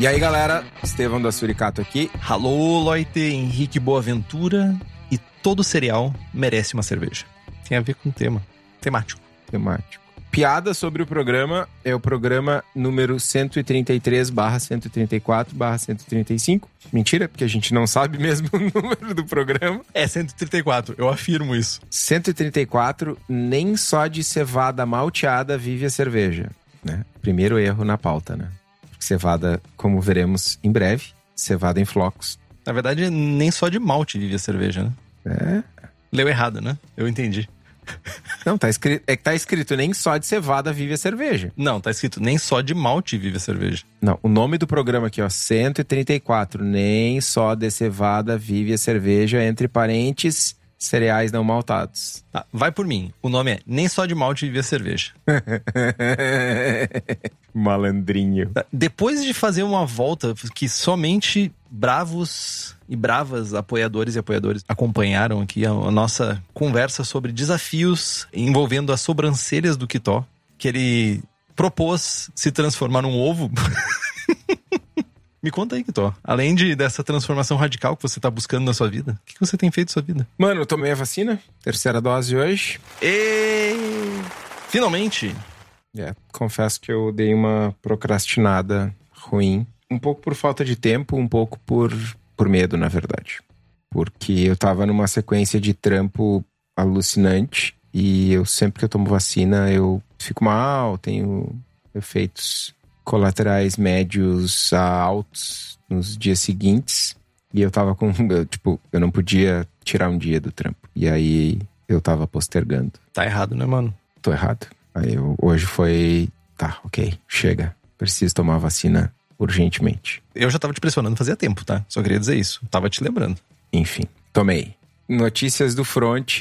E aí, galera, Estevão da Suricato aqui. Alô, Loite, Henrique Boaventura. E todo cereal merece uma cerveja. Tem a ver com o tema. Temático. Temático. Piada sobre o programa é o programa número 133 barra 134 barra 135. Mentira, porque a gente não sabe mesmo o número do programa. É 134, eu afirmo isso. 134, nem só de cevada malteada vive a cerveja. Né? Primeiro erro na pauta, né? Cevada, como veremos em breve, cevada em flocos. Na verdade, nem só de malte vive a cerveja, né? É. Leu errado, né? Eu entendi. Não, tá escrito, é que tá escrito nem só de cevada vive a cerveja. Não, tá escrito nem só de malte vive a cerveja. Não, o nome do programa aqui, ó, 134, nem só de cevada vive a cerveja, entre parênteses, cereais não maltados. Tá, vai por mim. O nome é Nem só de malte vive a cerveja. Malandrinho. Depois de fazer uma volta que somente bravos e bravas apoiadores e apoiadores acompanharam aqui a, a nossa conversa sobre desafios envolvendo as sobrancelhas do Kitó, que ele propôs se transformar num ovo. Me conta aí, Kitó. Além de, dessa transformação radical que você tá buscando na sua vida, o que, que você tem feito na sua vida? Mano, eu tomei a vacina, terceira dose hoje. E... Finalmente, É, confesso que eu dei uma procrastinada ruim. Um pouco por falta de tempo, um pouco por, por medo, na verdade. Porque eu tava numa sequência de trampo alucinante e eu sempre que eu tomo vacina eu fico mal, tenho efeitos colaterais médios a altos nos dias seguintes. E eu tava com. eu, tipo, eu não podia tirar um dia do trampo. E aí eu tava postergando. tá errado, né, mano? Tô errado. Aí eu, hoje foi. Tá, ok, chega. Preciso tomar a vacina urgentemente. Eu já tava te pressionando fazia tempo, tá? Só queria dizer isso. Tava te lembrando. Enfim, tomei. Notícias do front: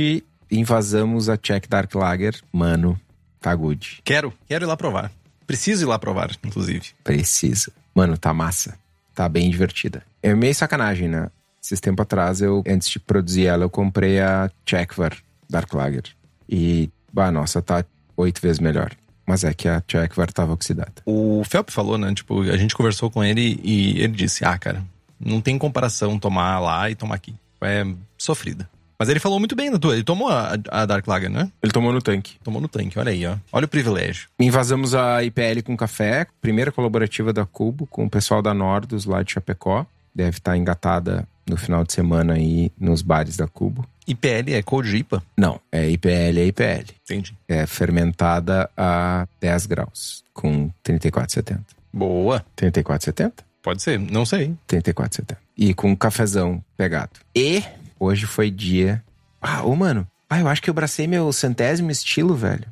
invasamos a Czech Dark Lager. Mano, tá good. Quero, quero ir lá provar. Preciso ir lá provar, inclusive. Precisa. Mano, tá massa. Tá bem divertida. É meio sacanagem, né? Esses tempos atrás, eu, antes de produzir ela, eu comprei a Czechvar Dark Lager. E, bah, nossa, tá oito vezes melhor. Mas é que a Czechvar tava oxidada. O Felp falou, né? Tipo, a gente conversou com ele e ele disse: Ah, cara, não tem comparação tomar lá e tomar aqui. É sofrida. Mas ele falou muito bem da tua. Ele tomou a, a Dark Lager, né? Ele tomou no tanque. Tomou no tanque, olha aí, ó. Olha o privilégio. Invasamos a IPL com café, primeira colaborativa da Cubo, com o pessoal da Nordos lá de Chapecó. Deve estar engatada no final de semana aí nos bares da Cubo. IPL é Cold IPA. Não, é IPL, é IPL. Entendi. É fermentada a 10 graus, com 34,70. Boa. 34,70? Pode ser, não sei. 34,70. E com um cafezão pegado. E hoje foi dia. Ah, ô mano. Ah, eu acho que eu bracei meu centésimo estilo, velho.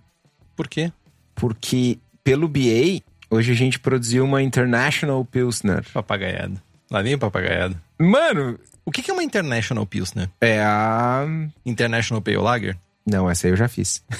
Por quê? Porque pelo BA, hoje a gente produziu uma International Pilsner. Papagaiado. Lá vem o papagaiado. Mano, O que é uma International Pilsner? é a. International Pale Lager? Não, essa aí eu já fiz.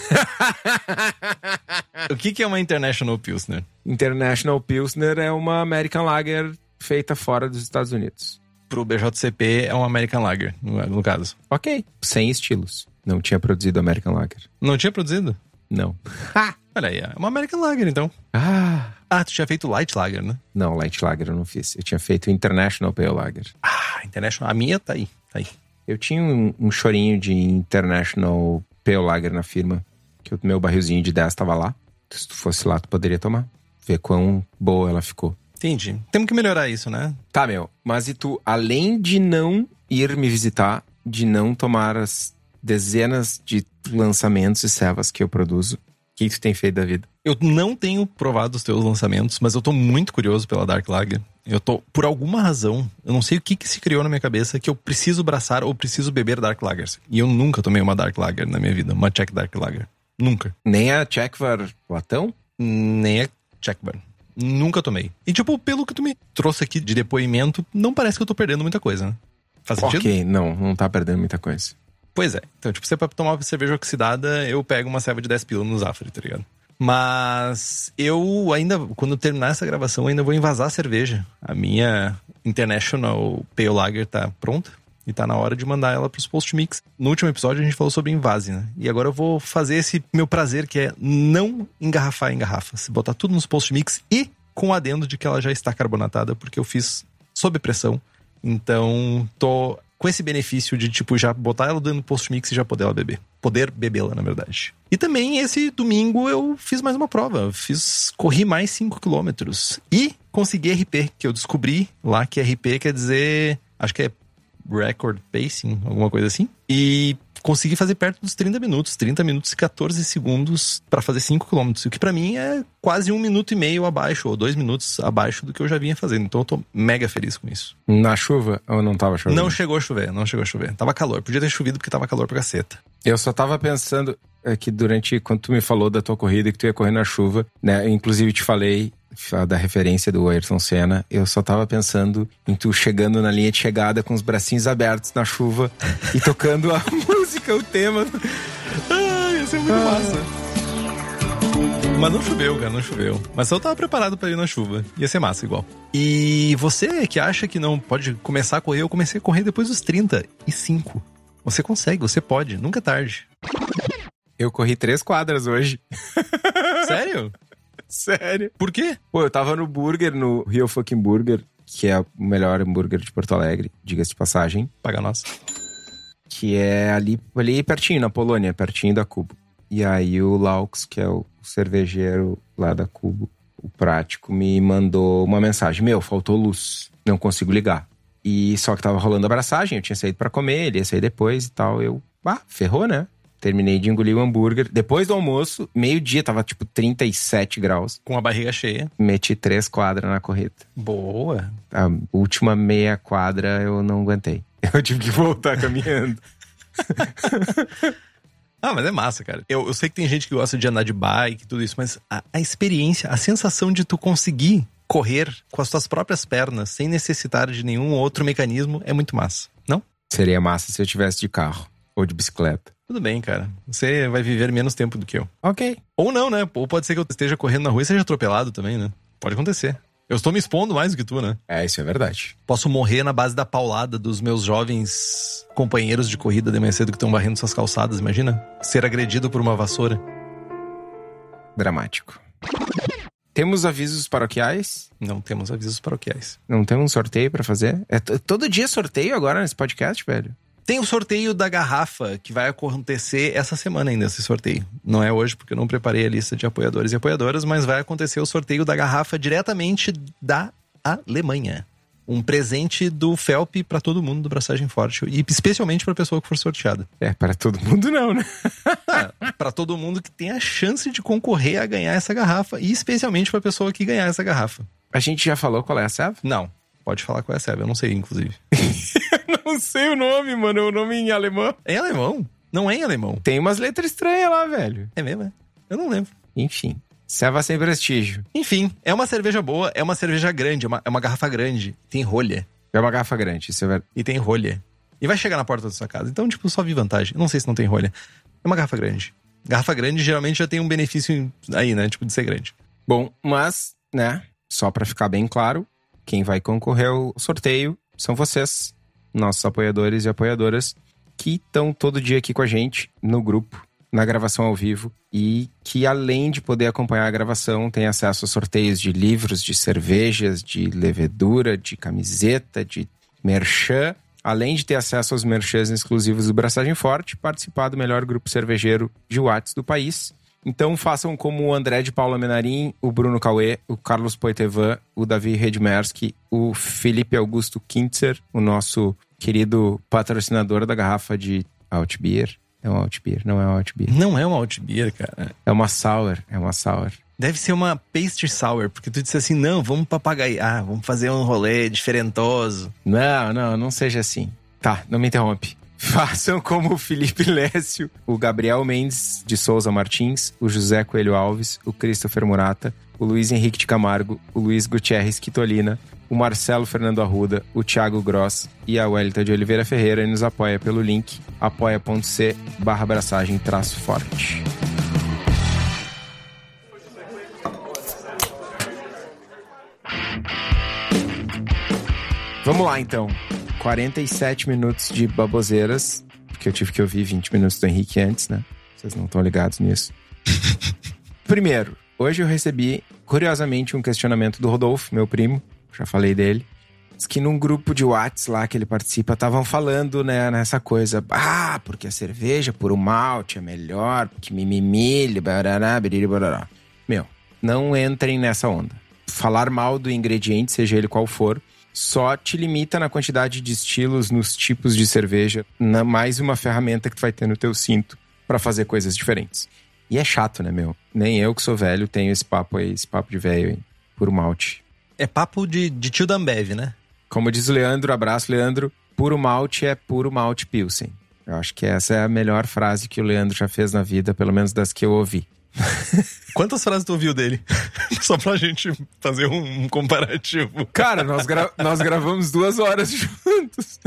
O que é uma International Pilsner? International Pilsner é uma American Lager feita fora dos Estados Unidos. Pro BJCP é uma American Lager, no, no caso. Ok. Sem estilos. Não tinha produzido American Lager. Não tinha produzido? Não. Olha aí, é uma American Lager, então. Ah. Ah, tu tinha feito Light Lager, né? Não, Light Lager eu não fiz. Eu tinha feito International Pale Lager. Ah, International. A minha tá aí, tá aí. Eu tinha um, um chorinho de International Pale Lager na firma. Que o meu barrilzinho de 10 tava lá. Se tu fosse lá, tu poderia tomar. Ver quão boa ela ficou. Entendi. Temos que melhorar isso, né? Tá, meu. Mas e tu, além de não ir me visitar, de não tomar as dezenas de lançamentos e servas que eu produzo, que tu tem feito da vida? Eu não tenho provado os teus lançamentos, mas eu tô muito curioso pela Dark Lager. Eu tô, por alguma razão, eu não sei o que, que se criou na minha cabeça que eu preciso braçar ou preciso beber Dark Lagers. E eu nunca tomei uma Dark Lager na minha vida, uma Czech Dark Lager. Nunca. Nem a Czechvar Latão? Nem a Czech Bar. Nunca tomei. E, tipo, pelo que tu me trouxe aqui de depoimento, não parece que eu tô perdendo muita coisa, né? Faz sentido? Ok, não, não tá perdendo muita coisa. Pois é. Então, tipo, você pra tomar uma cerveja oxidada, eu pego uma serva de 10 pila no Zafari, tá ligado? Mas eu ainda, quando terminar essa gravação, ainda vou envasar a cerveja. A minha International Pale Lager tá pronta. E tá na hora de mandar ela pros post mix. No último episódio a gente falou sobre invase, né? E agora eu vou fazer esse meu prazer que é não engarrafar em garrafas. Botar tudo nos post mix e com o adendo de que ela já está carbonatada, porque eu fiz sob pressão. Então, tô com esse benefício de, tipo, já botar ela dentro do post mix e já poder ela beber. Poder bebê-la, na verdade. E também, esse domingo, eu fiz mais uma prova. Fiz, corri mais 5 quilômetros. E consegui RP, que eu descobri lá que RP quer dizer, acho que é Record Pacing, alguma coisa assim. E consegui fazer perto dos 30 minutos, 30 minutos e 14 segundos para fazer 5 km, o que para mim é quase um minuto e meio abaixo, ou dois minutos abaixo do que eu já vinha fazendo. Então eu tô mega feliz com isso. Na chuva ou não tava chovendo? Não chegou a chover, não chegou a chover. Tava calor, podia ter chovido porque tava calor pra caceta. Eu só tava pensando é, que durante, quando tu me falou da tua corrida, que tu ia correr na chuva, né? Inclusive te falei da referência do Ayrton Senna, eu só tava pensando em tu chegando na linha de chegada com os bracinhos abertos na chuva e tocando a música, o tema. Ah, ia ser muito ah. massa. Mas não choveu, cara, não choveu. Mas eu tava preparado para ir na chuva. Ia ser massa igual. E você que acha que não pode começar a correr, eu comecei a correr depois dos 35. Você consegue, você pode, nunca é tarde. Eu corri três quadras hoje. Sério? Sério. Por quê? Pô, eu tava no Burger, no Rio Fucking Burger, que é o melhor hambúrguer de Porto Alegre, diga-se de passagem. Paga nós. Que é ali, ali pertinho, na Polônia, pertinho da Cubo. E aí o Laux, que é o cervejeiro lá da Cubo, o prático, me mandou uma mensagem: Meu, faltou luz, não consigo ligar. E só que tava rolando abraçagem, eu tinha saído para comer, ele ia sair depois e tal. Eu, ah, ferrou, né? Terminei de engolir o hambúrguer. Depois do almoço, meio-dia, tava tipo 37 graus. Com a barriga cheia. Meti três quadras na corrida. Boa. A última meia quadra eu não aguentei. Eu tive que voltar caminhando. Ah, mas é massa, cara. Eu, eu sei que tem gente que gosta de andar de bike e tudo isso, mas a, a experiência, a sensação de tu conseguir correr com as tuas próprias pernas, sem necessitar de nenhum outro mecanismo, é muito massa, não? Seria massa se eu tivesse de carro ou de bicicleta. Tudo bem, cara. Você vai viver menos tempo do que eu. Ok. Ou não, né? Ou pode ser que eu esteja correndo na rua e seja atropelado também, né? Pode acontecer. Eu estou me expondo mais do que tu, né? É, isso é verdade. Posso morrer na base da paulada dos meus jovens companheiros de corrida de manhã cedo que estão varrendo suas calçadas, imagina? Ser agredido por uma vassoura. Dramático. Temos avisos paroquiais? Não temos avisos paroquiais. Não temos sorteio para fazer? É todo dia sorteio agora nesse podcast, velho? Tem o sorteio da garrafa que vai acontecer essa semana ainda, esse sorteio. Não é hoje, porque eu não preparei a lista de apoiadores e apoiadoras, mas vai acontecer o sorteio da garrafa diretamente da Alemanha. Um presente do Felp para todo mundo do Braçagem Forte. E especialmente para a pessoa que for sorteada. É, para todo mundo não, né? ah, para todo mundo que tem a chance de concorrer a ganhar essa garrafa. E especialmente para a pessoa que ganhar essa garrafa. A gente já falou qual é a serve? Não. Pode falar qual é a serve, eu não sei, inclusive. não sei o nome, mano. É o nome em alemão. É em alemão? Não é em alemão. Tem umas letras estranhas lá, velho. É mesmo, é? Eu não lembro. Enfim. Serva sem prestígio. Enfim, é uma cerveja boa, é uma cerveja grande, é uma, é uma garrafa grande. Tem rolha. É uma garrafa grande, isso é verdade. E tem rolha. E vai chegar na porta da sua casa. Então, tipo, só vi vantagem. Não sei se não tem rolha. É uma garrafa grande. Garrafa grande geralmente já tem um benefício aí, né? Tipo, de ser grande. Bom, mas, né? Só para ficar bem claro, quem vai concorrer ao sorteio são vocês nossos apoiadores e apoiadoras que estão todo dia aqui com a gente no grupo, na gravação ao vivo e que além de poder acompanhar a gravação, tem acesso a sorteios de livros, de cervejas, de levedura, de camiseta, de merchan, além de ter acesso aos merchans exclusivos do Braçagem Forte, participar do melhor grupo cervejeiro de Watts do país Então façam como o André de Paula Menarim, o Bruno Cauê, o Carlos Poitevin, o Davi Redmersky, o Felipe Augusto Kintzer, o nosso querido patrocinador da garrafa de Altbier. É um Altbier, não é um Altbier. Não é uma Altbier, cara. É uma Sour, é uma Sour. Deve ser uma pastry sour, porque tu disse assim, não, vamos papagaiar, vamos fazer um rolê diferentoso. Não, não, não seja assim. Tá, não me interrompe. Façam como o Felipe Lécio, o Gabriel Mendes de Souza Martins, o José Coelho Alves, o Christopher Murata, o Luiz Henrique de Camargo, o Luiz Gutierrez Quitolina, o Marcelo Fernando Arruda, o Thiago Gross e a Welita de Oliveira Ferreira e nos apoia pelo link apoia.c barra abraçagem traço forte. Vamos lá então. 47 minutos de baboseiras, porque eu tive que ouvir 20 minutos do Henrique antes, né? Vocês não estão ligados nisso. Primeiro, hoje eu recebi, curiosamente, um questionamento do Rodolfo, meu primo, já falei dele. Diz que num grupo de Whats lá que ele participa, estavam falando, né, nessa coisa. Ah, porque a cerveja por um malte é melhor, porque mimimi, barará, biriri, barará. Meu, não entrem nessa onda. Falar mal do ingrediente, seja ele qual for, só te limita na quantidade de estilos, nos tipos de cerveja, na mais uma ferramenta que tu vai ter no teu cinto para fazer coisas diferentes. E é chato, né, meu? Nem eu que sou velho tenho esse papo aí, esse papo de velho aí, puro malte. É papo de, de tio Dambev, né? Como diz o Leandro, abraço, Leandro, puro malte é puro malte Pilsen. Eu acho que essa é a melhor frase que o Leandro já fez na vida, pelo menos das que eu ouvi. Quantas frases tu ouviu dele? Só pra gente fazer um, um comparativo. Cara, nós, gra nós gravamos duas horas juntos.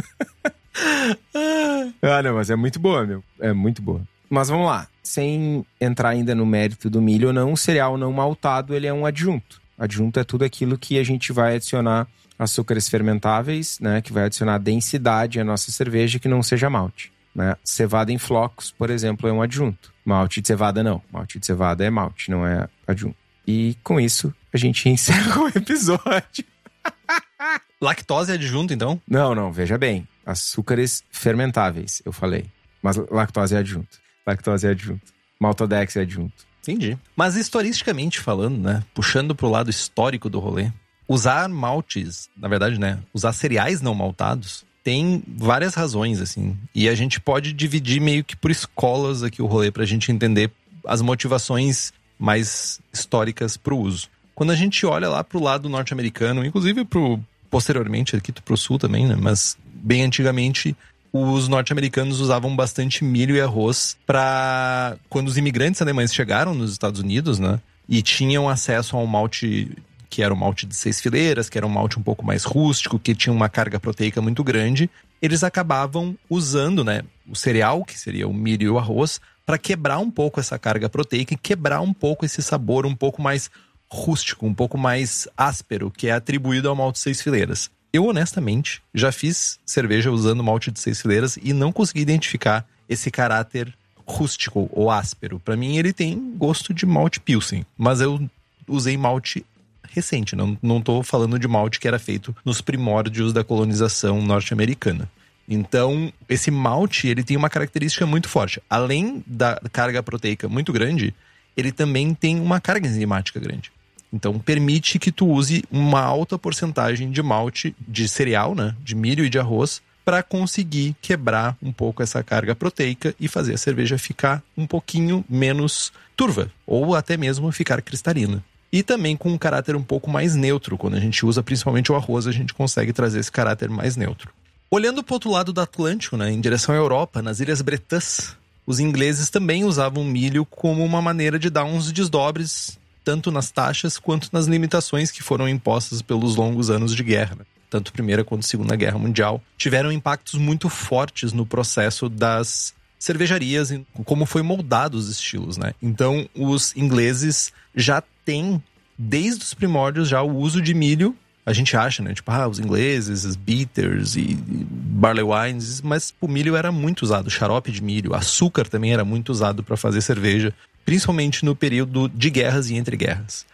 ah, não, mas é muito boa, meu. É muito boa. Mas vamos lá. Sem entrar ainda no mérito do milho ou não, um cereal não maltado, ele é um adjunto. Adjunto é tudo aquilo que a gente vai adicionar açúcares fermentáveis, né? Que vai adicionar densidade à nossa cerveja que não seja malte. Né? Cevada em flocos, por exemplo, é um adjunto. Malte de cevada não. Malte de cevada é malte, não é adjunto. E com isso, a gente encerra o episódio. Lactose é adjunto, então? Não, não, veja bem. Açúcares fermentáveis, eu falei. Mas lactose é adjunto. Lactose é adjunto. Maltodex é adjunto. Entendi. Mas historisticamente falando, né? Puxando pro lado histórico do rolê, usar maltes, na verdade, né? Usar cereais não maltados tem várias razões, assim. E a gente pode dividir meio que por escolas aqui o rolê pra gente entender as motivações mais históricas pro uso. Quando a gente olha lá pro lado norte-americano, inclusive pro posteriormente aqui pro sul também, né? Mas bem antigamente os norte-americanos usavam bastante milho e arroz para quando os imigrantes alemães chegaram nos Estados Unidos, né? E tinham acesso a um malte que era um malte de seis fileiras, que era um malte um pouco mais rústico, que tinha uma carga proteica muito grande, eles acabavam usando, né, o cereal, que seria o milho e o arroz, para quebrar um pouco essa carga proteica e quebrar um pouco esse sabor um pouco mais rústico, um pouco mais áspero, que é atribuído ao malte de seis fileiras. Eu, honestamente, já fiz cerveja usando malte de seis fileiras e não consegui identificar esse caráter rústico ou áspero. Para mim, ele tem gosto de malte pilsen, mas eu usei malte recente, não, não tô falando de malte que era feito nos primórdios da colonização norte-americana. Então, esse malte, ele tem uma característica muito forte. Além da carga proteica muito grande, ele também tem uma carga enzimática grande. Então, permite que tu use uma alta porcentagem de malte de cereal, né, de milho e de arroz, para conseguir quebrar um pouco essa carga proteica e fazer a cerveja ficar um pouquinho menos turva ou até mesmo ficar cristalina e também com um caráter um pouco mais neutro. Quando a gente usa principalmente o arroz, a gente consegue trazer esse caráter mais neutro. Olhando para o outro lado do Atlântico, né, em direção à Europa, nas Ilhas Bretãs, os ingleses também usavam milho como uma maneira de dar uns desdobres, tanto nas taxas quanto nas limitações que foram impostas pelos longos anos de guerra. Né? Tanto Primeira quanto Segunda Guerra Mundial tiveram impactos muito fortes no processo das cervejarias, como foi moldado os estilos, né? Então, os ingleses já têm, desde os primórdios, já o uso de milho. A gente acha, né? Tipo, ah, os ingleses, os bitters e barley wines, mas o milho era muito usado, xarope de milho, açúcar também era muito usado para fazer cerveja, principalmente no período de guerras e entre guerras.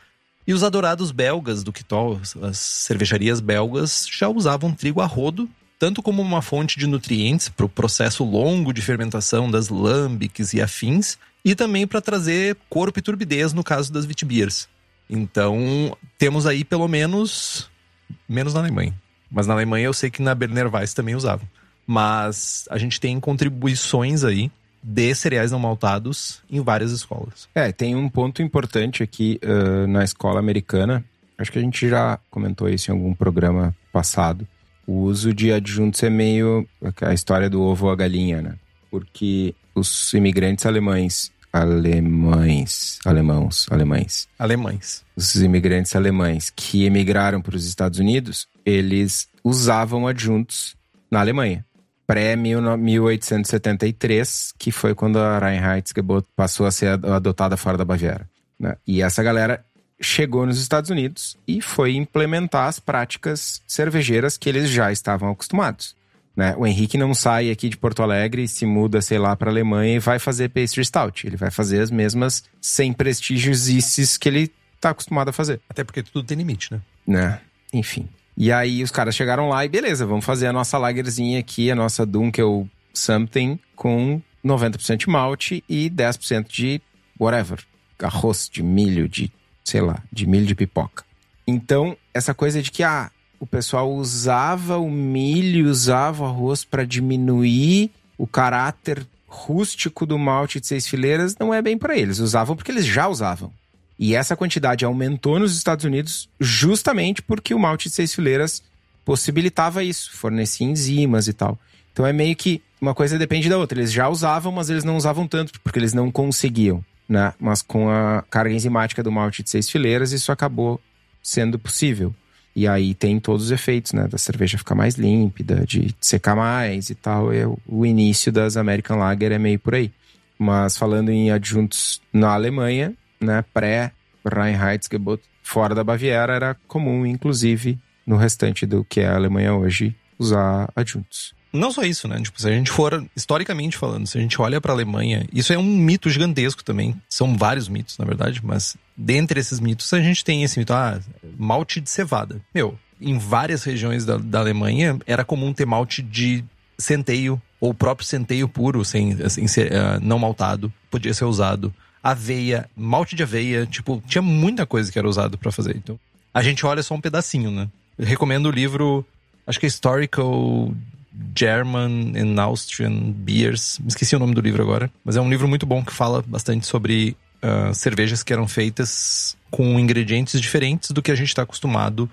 E os adorados belgas do Quitol, as cervejarias belgas, já usavam trigo a rodo tanto como uma fonte de nutrientes para o processo longo de fermentação das lambics e afins, e também para trazer corpo e turbidez no caso das Witbiers. Então, temos aí pelo menos menos na Alemanha. Mas na Alemanha eu sei que na Berner Weiss também usavam. Mas a gente tem contribuições aí de cereais não maltados em várias escolas. É, tem um ponto importante aqui uh, na escola americana. Acho que a gente já comentou isso em algum programa passado. O uso de adjuntos é meio a história do ovo ou a galinha, né? Porque os imigrantes alemães alemães, alemãos, alemães. Alemães. Os imigrantes alemães que emigraram para os Estados Unidos, eles usavam adjuntos na Alemanha. Pré-1873, que foi quando a Reinheitsgebot passou a ser adotada fora da Baviera. Né? E essa galera chegou nos Estados Unidos e foi implementar as práticas cervejeiras que eles já estavam acostumados. Né? O Henrique não sai aqui de Porto Alegre e se muda, sei lá, para Alemanha e vai fazer pastry stout. Ele vai fazer as mesmas sem prestígios que ele tá acostumado a fazer. Até porque tudo tem limite, né? Né? Enfim. E aí os caras chegaram lá e beleza, vamos fazer a nossa lagerzinha aqui, a nossa Dunkel Something com 90% de malte e 10% de whatever. Arroz, de milho, de, sei lá, de milho de pipoca. Então, essa coisa de que, ah, o pessoal usava o milho, usava o arroz para diminuir o caráter rústico do malte de seis fileiras, não é bem para eles. Usavam porque eles já usavam. E essa quantidade aumentou nos Estados Unidos justamente porque o malte de seis fileiras possibilitava isso, fornecia enzimas e tal. Então é meio que uma coisa depende da outra. Eles já usavam, mas eles não usavam tanto porque eles não conseguiam, né? Mas com a carga enzimática do malte de seis fileiras, isso acabou sendo possível. E aí tem todos os efeitos, né? Da cerveja ficar mais límpida, de secar mais e tal. É o início das American Lager é meio por aí. Mas falando em adjuntos na Alemanha, né? Pré-Reinheitsgebot, fora da Baviera, era comum, inclusive, no restante do que é a Alemanha hoje, usar adjuntos. Não só isso, né? Tipo, se a gente for, historicamente falando, se a gente olha para a Alemanha, isso é um mito gigantesco também. São vários mitos, na verdade, mas dentre esses mitos a gente tem esse mito, ah, malte de cevada. Meu, em várias regiões da, da Alemanha era comum ter malte de centeio ou próprio centeio puro, sem, assim, ser, uh, não maltado, podia ser usado. Aveia, malte de aveia, tipo, tinha muita coisa que era usado para fazer. Então, a gente olha só um pedacinho, né? Eu recomendo o livro, acho que é Historical German and Austrian Beers. Esqueci o nome do livro agora, mas é um livro muito bom que fala bastante sobre uh, cervejas que eram feitas com ingredientes diferentes do que a gente está acostumado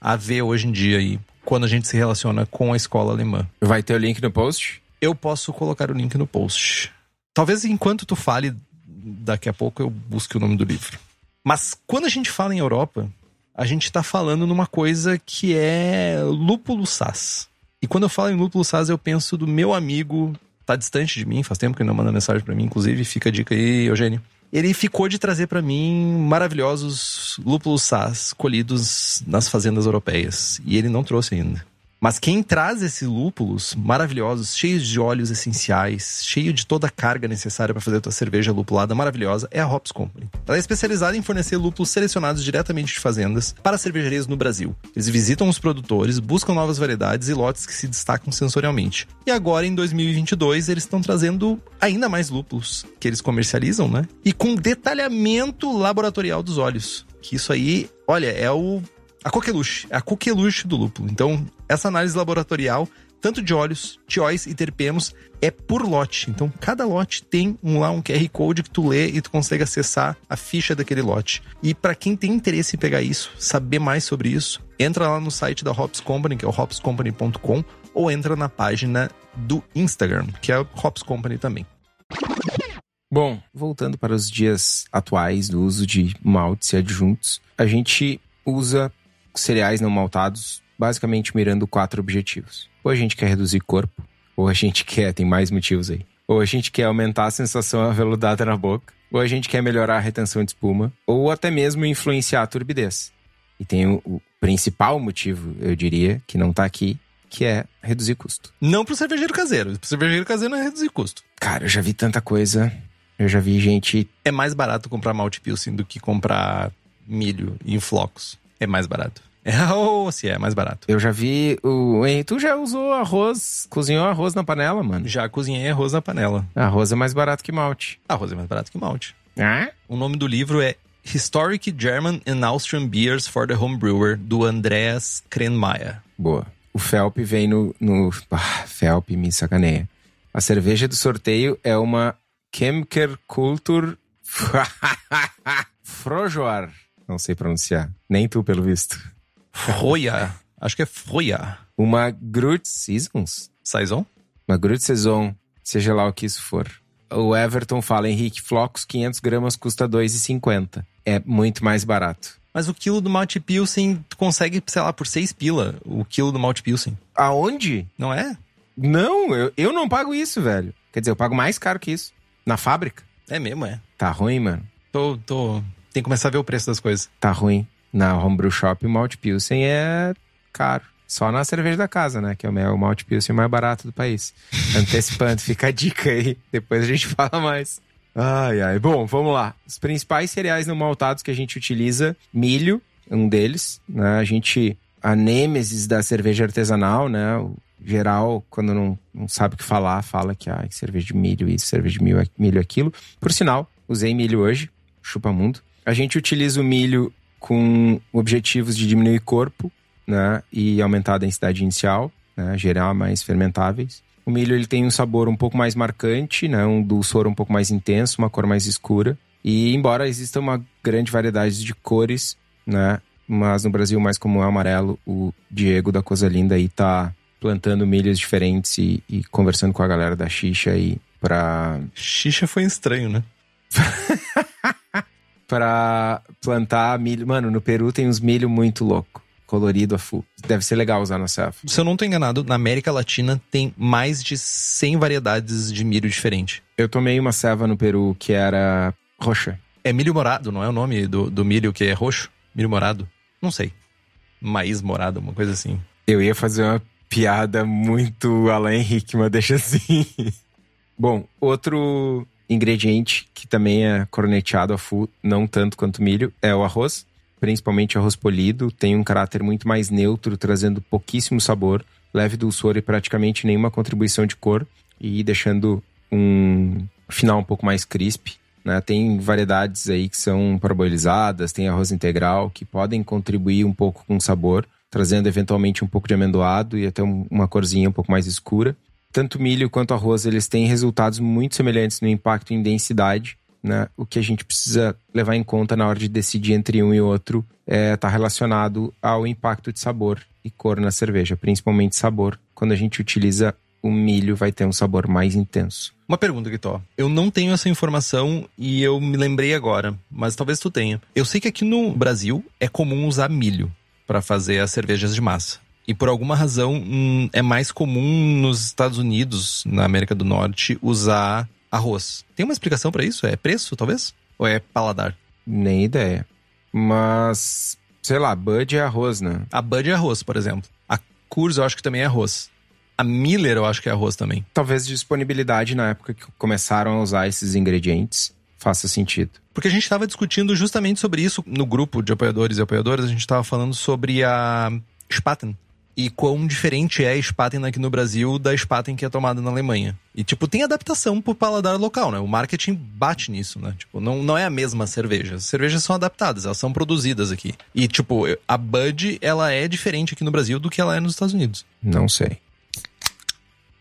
a ver hoje em dia aí, quando a gente se relaciona com a escola alemã. Vai ter o link no post? Eu posso colocar o link no post. Talvez enquanto tu fale, daqui a pouco eu busque o nome do livro. Mas quando a gente fala em Europa, a gente está falando numa coisa que é lúpulo SAS. E quando eu falo em lúpulo SAS, eu penso do meu amigo, tá distante de mim, faz tempo que ele não manda mensagem para mim, inclusive, fica a dica aí, Eugênio. Ele ficou de trazer para mim maravilhosos lúpulos SAS colhidos nas fazendas europeias. E ele não trouxe ainda. Mas quem traz esses lúpulos maravilhosos, cheios de óleos essenciais, cheio de toda a carga necessária para fazer a tua cerveja lupulada maravilhosa, é a Hops Company. Ela é especializada em fornecer lúpulos selecionados diretamente de fazendas para cervejarias no Brasil. Eles visitam os produtores, buscam novas variedades e lotes que se destacam sensorialmente. E agora, em 2022, eles estão trazendo ainda mais lúpulos que eles comercializam, né? E com detalhamento laboratorial dos óleos. Que isso aí, olha, é o a coqueluche, é a coqueluche do lúpulo. Então, essa análise laboratorial, tanto de óleos, tióis e terpenos, é por lote. Então, cada lote tem um, lá um QR Code que tu lê e tu consegue acessar a ficha daquele lote. E para quem tem interesse em pegar isso, saber mais sobre isso, entra lá no site da Hops Company, que é o hopscompany.com, ou entra na página do Instagram, que é o Hops Company também. Bom, voltando para os dias atuais do uso de maltes e adjuntos, a gente usa cereais não maltados, basicamente mirando quatro objetivos. Ou a gente quer reduzir corpo, ou a gente quer, tem mais motivos aí. Ou a gente quer aumentar a sensação aveludada na boca, ou a gente quer melhorar a retenção de espuma, ou até mesmo influenciar a turbidez. E tem o, o principal motivo, eu diria, que não tá aqui, que é reduzir custo. Não pro cervejeiro caseiro. Pro cervejeiro caseiro não é reduzir custo. Cara, eu já vi tanta coisa. Eu já vi gente. É mais barato comprar malte pilsen do que comprar milho em flocos é mais barato. É, ou se é mais barato. Eu já vi o. Hein, tu já usou arroz, cozinhou arroz na panela, mano? Já cozinhei arroz na panela. Arroz é mais barato que malte. Arroz é mais barato que malte. Ah? O nome do livro é Historic German and Austrian Beers for the Home Brewer, do Andreas Krenmeier. Boa. O Felp vem no. no... Ah, Felp me sacaneia. A cerveja do sorteio é uma Kemker Kultur Frojoar. Não sei pronunciar. Nem tu, pelo visto. Froia. Acho que é Froia. Uma Grut Seasons? Saison? Uma Grut Saison, seja lá o que isso for. O Everton fala, Henrique, flocos 500 gramas custa 2,50. É muito mais barato. Mas o quilo do Malte Pilsen, tu consegue, sei lá, por 6 pila. O quilo do Malte Pilsen. Aonde? Não é? Não, eu, eu não pago isso, velho. Quer dizer, eu pago mais caro que isso. Na fábrica. É mesmo, é. Tá ruim, mano. Tô, tô... Tem que começar a ver o preço das coisas. Tá ruim. Na Homebrew Shop, o Malt Pilsen é caro. Só na cerveja da casa, né? Que é o Malt Pilsen mais barato do país. Antecipando, fica a dica aí. Depois a gente fala mais. Ai, ai. Bom, vamos lá. Os principais cereais não maltados que a gente utiliza, milho, um deles, né? A gente, a nêmesis da cerveja artesanal, né? O geral, quando não, não sabe o que falar, fala que, ah, cerveja de milho isso, cerveja de milho, milho aquilo. Por sinal, usei milho hoje, chupa mundo. A gente utiliza o milho com objetivos de diminuir corpo, né? E aumentar a densidade inicial, né? Gerar mais fermentáveis. O milho ele tem um sabor um pouco mais marcante, né? Um dulçor um pouco mais intenso, uma cor mais escura. E embora exista uma grande variedade de cores, né? Mas no Brasil mais comum é o amarelo. O Diego da Coisa Linda aí tá plantando milhos diferentes e, e conversando com a galera da Xixa aí pra, Xixa foi estranho, né? pra plantar milho. Mano, no Peru tem uns milho muito louco, colorido a full. Deve ser legal usar na safra. Se eu não tô enganado, na América Latina tem mais de 100 variedades de milho diferente. Eu tomei uma ceva no Peru que era roxa. É milho morado, não é o nome do, do milho que é roxo? Milho morado? Não sei. Maíz morado, uma coisa assim. Eu ia fazer uma piada muito Alain Henrique, mas deixa assim. Bom, outro ingrediente que também é corneteado a full, não tanto quanto milho, é o arroz. Principalmente arroz polido, tem um caráter muito mais neutro, trazendo pouquíssimo sabor, leve dulçor e praticamente nenhuma contribuição de cor, e deixando um final um pouco mais crisp. Né? Tem variedades aí que são parboilizadas, tem arroz integral, que podem contribuir um pouco com o sabor, trazendo eventualmente um pouco de amendoado e até um- uma corzinha um pouco mais escura. Tanto milho quanto arroz, eles têm resultados muito semelhantes no impacto em densidade, né? O que a gente precisa levar em conta na hora de decidir entre um e outro está relacionado ao impacto de sabor e cor na cerveja, principalmente sabor. Quando a gente utiliza o milho, vai ter um sabor mais intenso. Uma pergunta, Guitó. Eu não tenho essa informação e eu me lembrei agora, mas talvez tu tenha. Eu sei que aqui no Brasil é comum usar milho para fazer as cervejas de massa. E por alguma razão hum, é mais comum nos Estados Unidos, na América do Norte, usar arroz. Tem uma explicação para isso? É preço, talvez? Ou é paladar? Nem ideia. Mas, sei lá, Bud é arroz, né? A Bud é arroz, por exemplo. A Coors eu acho que também é arroz. A Miller eu acho que é arroz também. Talvez disponibilidade na época que começaram a usar esses ingredientes faça sentido. Porque a gente estava discutindo justamente sobre isso no grupo de apoiadores e apoiadoras. A gente estava falando sobre a Spaten. E quão diferente é a Spaten aqui no Brasil da Spaten que é tomada na Alemanha. E, tipo, tem adaptação pro paladar local, né? O marketing bate nisso, né? Tipo, não, não é a mesma cerveja. As cervejas são adaptadas, elas são produzidas aqui. E, tipo, a Bud, ela é diferente aqui no Brasil do que ela é nos Estados Unidos. Não sei.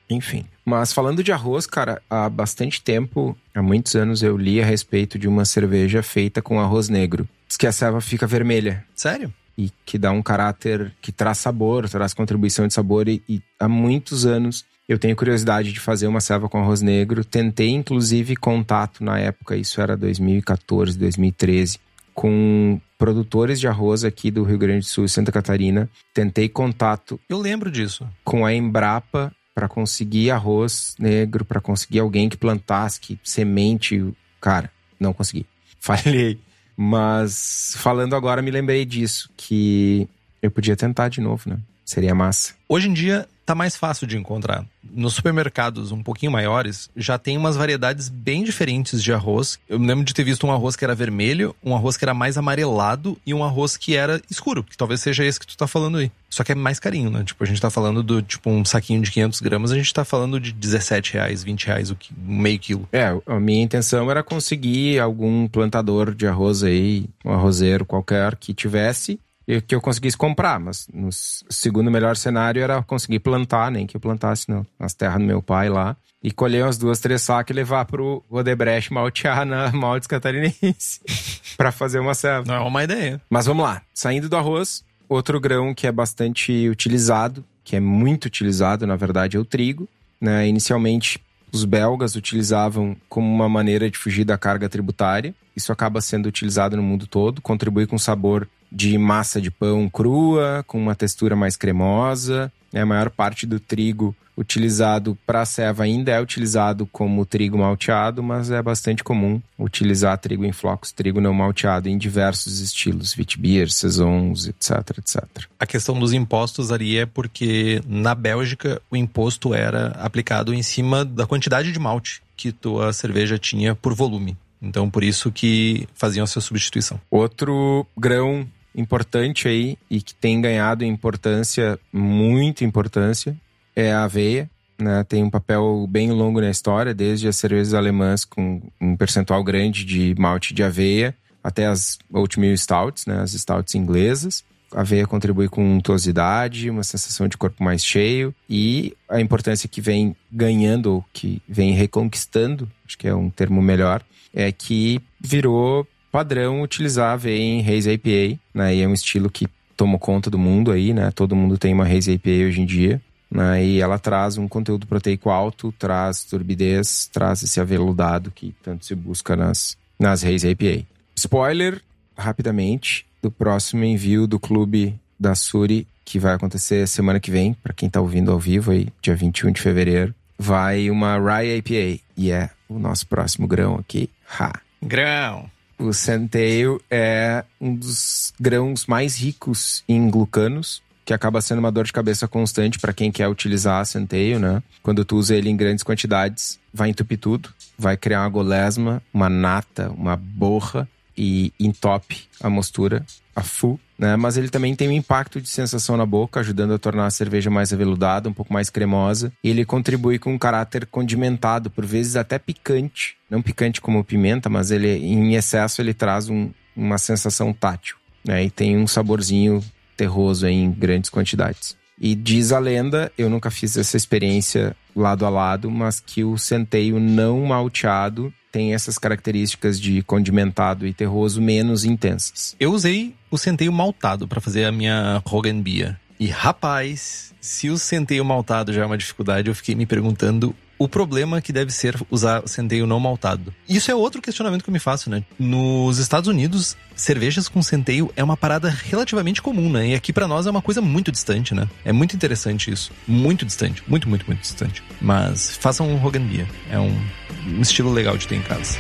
Enfim. Mas falando de arroz, cara, há bastante tempo, há muitos anos, eu li a respeito de uma cerveja feita com arroz negro. Diz que a ceva fica vermelha Sério? E que dá um caráter que traz sabor, traz contribuição de sabor. E, e há muitos anos eu tenho curiosidade de fazer uma ceva com arroz negro. Tentei, inclusive, contato na época, isso era 2014, 2013, com produtores de arroz aqui do Rio Grande do Sul e Santa Catarina. Tentei contato Eu lembro disso. com a Embrapa para conseguir arroz negro, para conseguir alguém que plantasse, que semente. Cara, não consegui. Falhei. Mas falando agora, me lembrei disso, que eu podia tentar de novo, né? Seria massa. Hoje em dia, tá mais fácil de encontrar. Nos supermercados um pouquinho maiores, já tem umas variedades bem diferentes de arroz. Eu me lembro de ter visto um arroz que era vermelho, um arroz que era mais amarelado e um arroz que era escuro, que talvez seja esse que tu tá falando aí. Só que é mais carinho, né? Tipo, a gente tá falando do, tipo, um saquinho de 500 gramas, a gente tá falando de 17 reais, 20 reais o meio quilo. É, a minha intenção era conseguir algum plantador de arroz aí, um arrozeiro qualquer que tivesse que eu conseguisse comprar, mas no segundo melhor cenário era conseguir plantar, nem que eu plantasse não, nas terras do meu pai lá, e colher umas duas, três sacas e levar pro Odebrecht maltear na Maltes Catarinense para fazer uma serva. Não é uma ideia. Mas vamos lá, saindo do arroz, outro grão que é bastante utilizado, que é muito utilizado, na verdade, é o trigo. Né? Inicialmente, os belgas utilizavam como uma maneira de fugir da carga tributária. Isso acaba sendo utilizado no mundo todo, contribui com sabor de massa de pão crua, com uma textura mais cremosa. A maior parte do trigo utilizado para a ceva ainda é utilizado como trigo malteado, mas é bastante comum utilizar trigo em flocos, trigo não malteado em diversos estilos, Witbier, Saisons, etc, etc. A questão dos impostos ali é porque na Bélgica o imposto era aplicado em cima da quantidade de malte que tua cerveja tinha por volume. Então, por isso que faziam a sua substituição. Outro grão importante aí e que tem ganhado importância, muita importância, é a aveia. Né? Tem um papel bem longo na história, desde as cervejas alemãs com um percentual grande de malte de aveia até as oatmeal stouts, né? as stouts inglesas. A aveia contribui com untuosidade, uma sensação de corpo mais cheio e a importância que vem ganhando, que vem reconquistando, acho que é um termo melhor, é que virou padrão utilizar aveia em Haze IPA, né? E é um estilo que tomou conta do mundo aí, né? Todo mundo tem uma Haze IPA hoje em dia. Né? E ela traz um conteúdo proteico alto, traz turbidez, traz esse aveludado que tanto se busca nas, nas Haze IPA. Spoiler, rapidamente, do próximo envio do clube da Suri, que vai acontecer semana que vem, para quem tá ouvindo ao vivo aí, dia 21 de fevereiro, vai uma Rye IPA. E é o nosso próximo grão aqui. Ha! Grão! O centeio é um dos grãos mais ricos em glucanos, que acaba sendo uma dor de cabeça constante para quem quer utilizar centeio, né? Quando tu usa ele em grandes quantidades, vai entupir tudo, vai criar uma golesma, uma nata, uma borra e entope a mostura, a fu, né? Mas ele também tem um impacto de sensação na boca, ajudando a tornar a cerveja mais aveludada, um pouco mais cremosa. E ele contribui com um caráter condimentado, por vezes até picante. Não picante como pimenta, mas ele em excesso ele traz um, uma sensação tátil, né? E tem um saborzinho terroso em grandes quantidades. E diz a lenda, eu nunca fiz essa experiência lado a lado, mas que o centeio não malteado tem essas características de condimentado e terroso menos intensas. Eu usei o centeio maltado para fazer a minha Rogan Beer. E rapaz, se o centeio maltado já é uma dificuldade, eu fiquei me perguntando o problema que deve ser usar centeio não maltado. Isso é outro questionamento que eu me faço, né? Nos Estados Unidos, cervejas com centeio é uma parada relativamente comum, né? E aqui para nós é uma coisa muito distante, né? É muito interessante isso. Muito distante. Muito, muito, muito distante. Mas façam um Rogan Beer. É um, um estilo legal de ter em casa.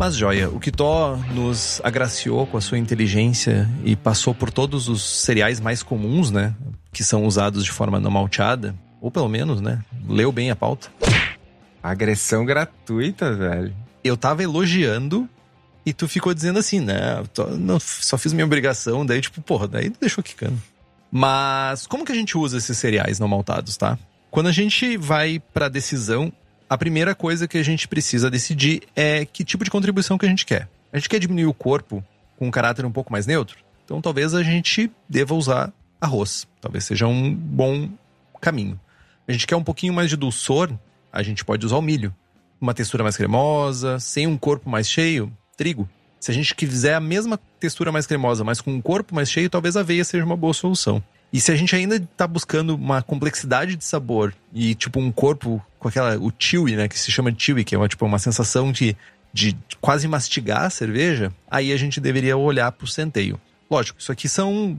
Mas, Joia, o Kitó nos agraciou com a sua inteligência e passou por todos os cereais mais comuns, né? Que são usados de forma não malteada. Ou pelo menos, né? Leu bem a pauta. Agressão gratuita, velho. Eu tava elogiando e tu ficou dizendo assim, né? Não, só fiz minha obrigação, daí tipo, porra, daí deixou quicando. Mas como que a gente usa esses cereais não maltados, tá? Quando a gente vai pra decisão, a primeira coisa que a gente precisa decidir é que tipo de contribuição que a gente quer. A gente quer diminuir o corpo com um caráter um pouco mais neutro? Então talvez a gente deva usar arroz. Talvez seja um bom caminho. A gente quer um pouquinho mais de dulçor? A gente pode usar o milho. Uma textura mais cremosa, sem um corpo mais cheio, trigo. Se a gente quiser a mesma textura mais cremosa, mas com um corpo mais cheio, talvez a aveia seja uma boa solução. E se a gente ainda tá buscando uma complexidade de sabor e, tipo, um corpo com aquela. o chewy, né? Que se chama chewy, que é uma, tipo, uma sensação de, de quase mastigar a cerveja, aí a gente deveria olhar pro centeio. Lógico, isso aqui são.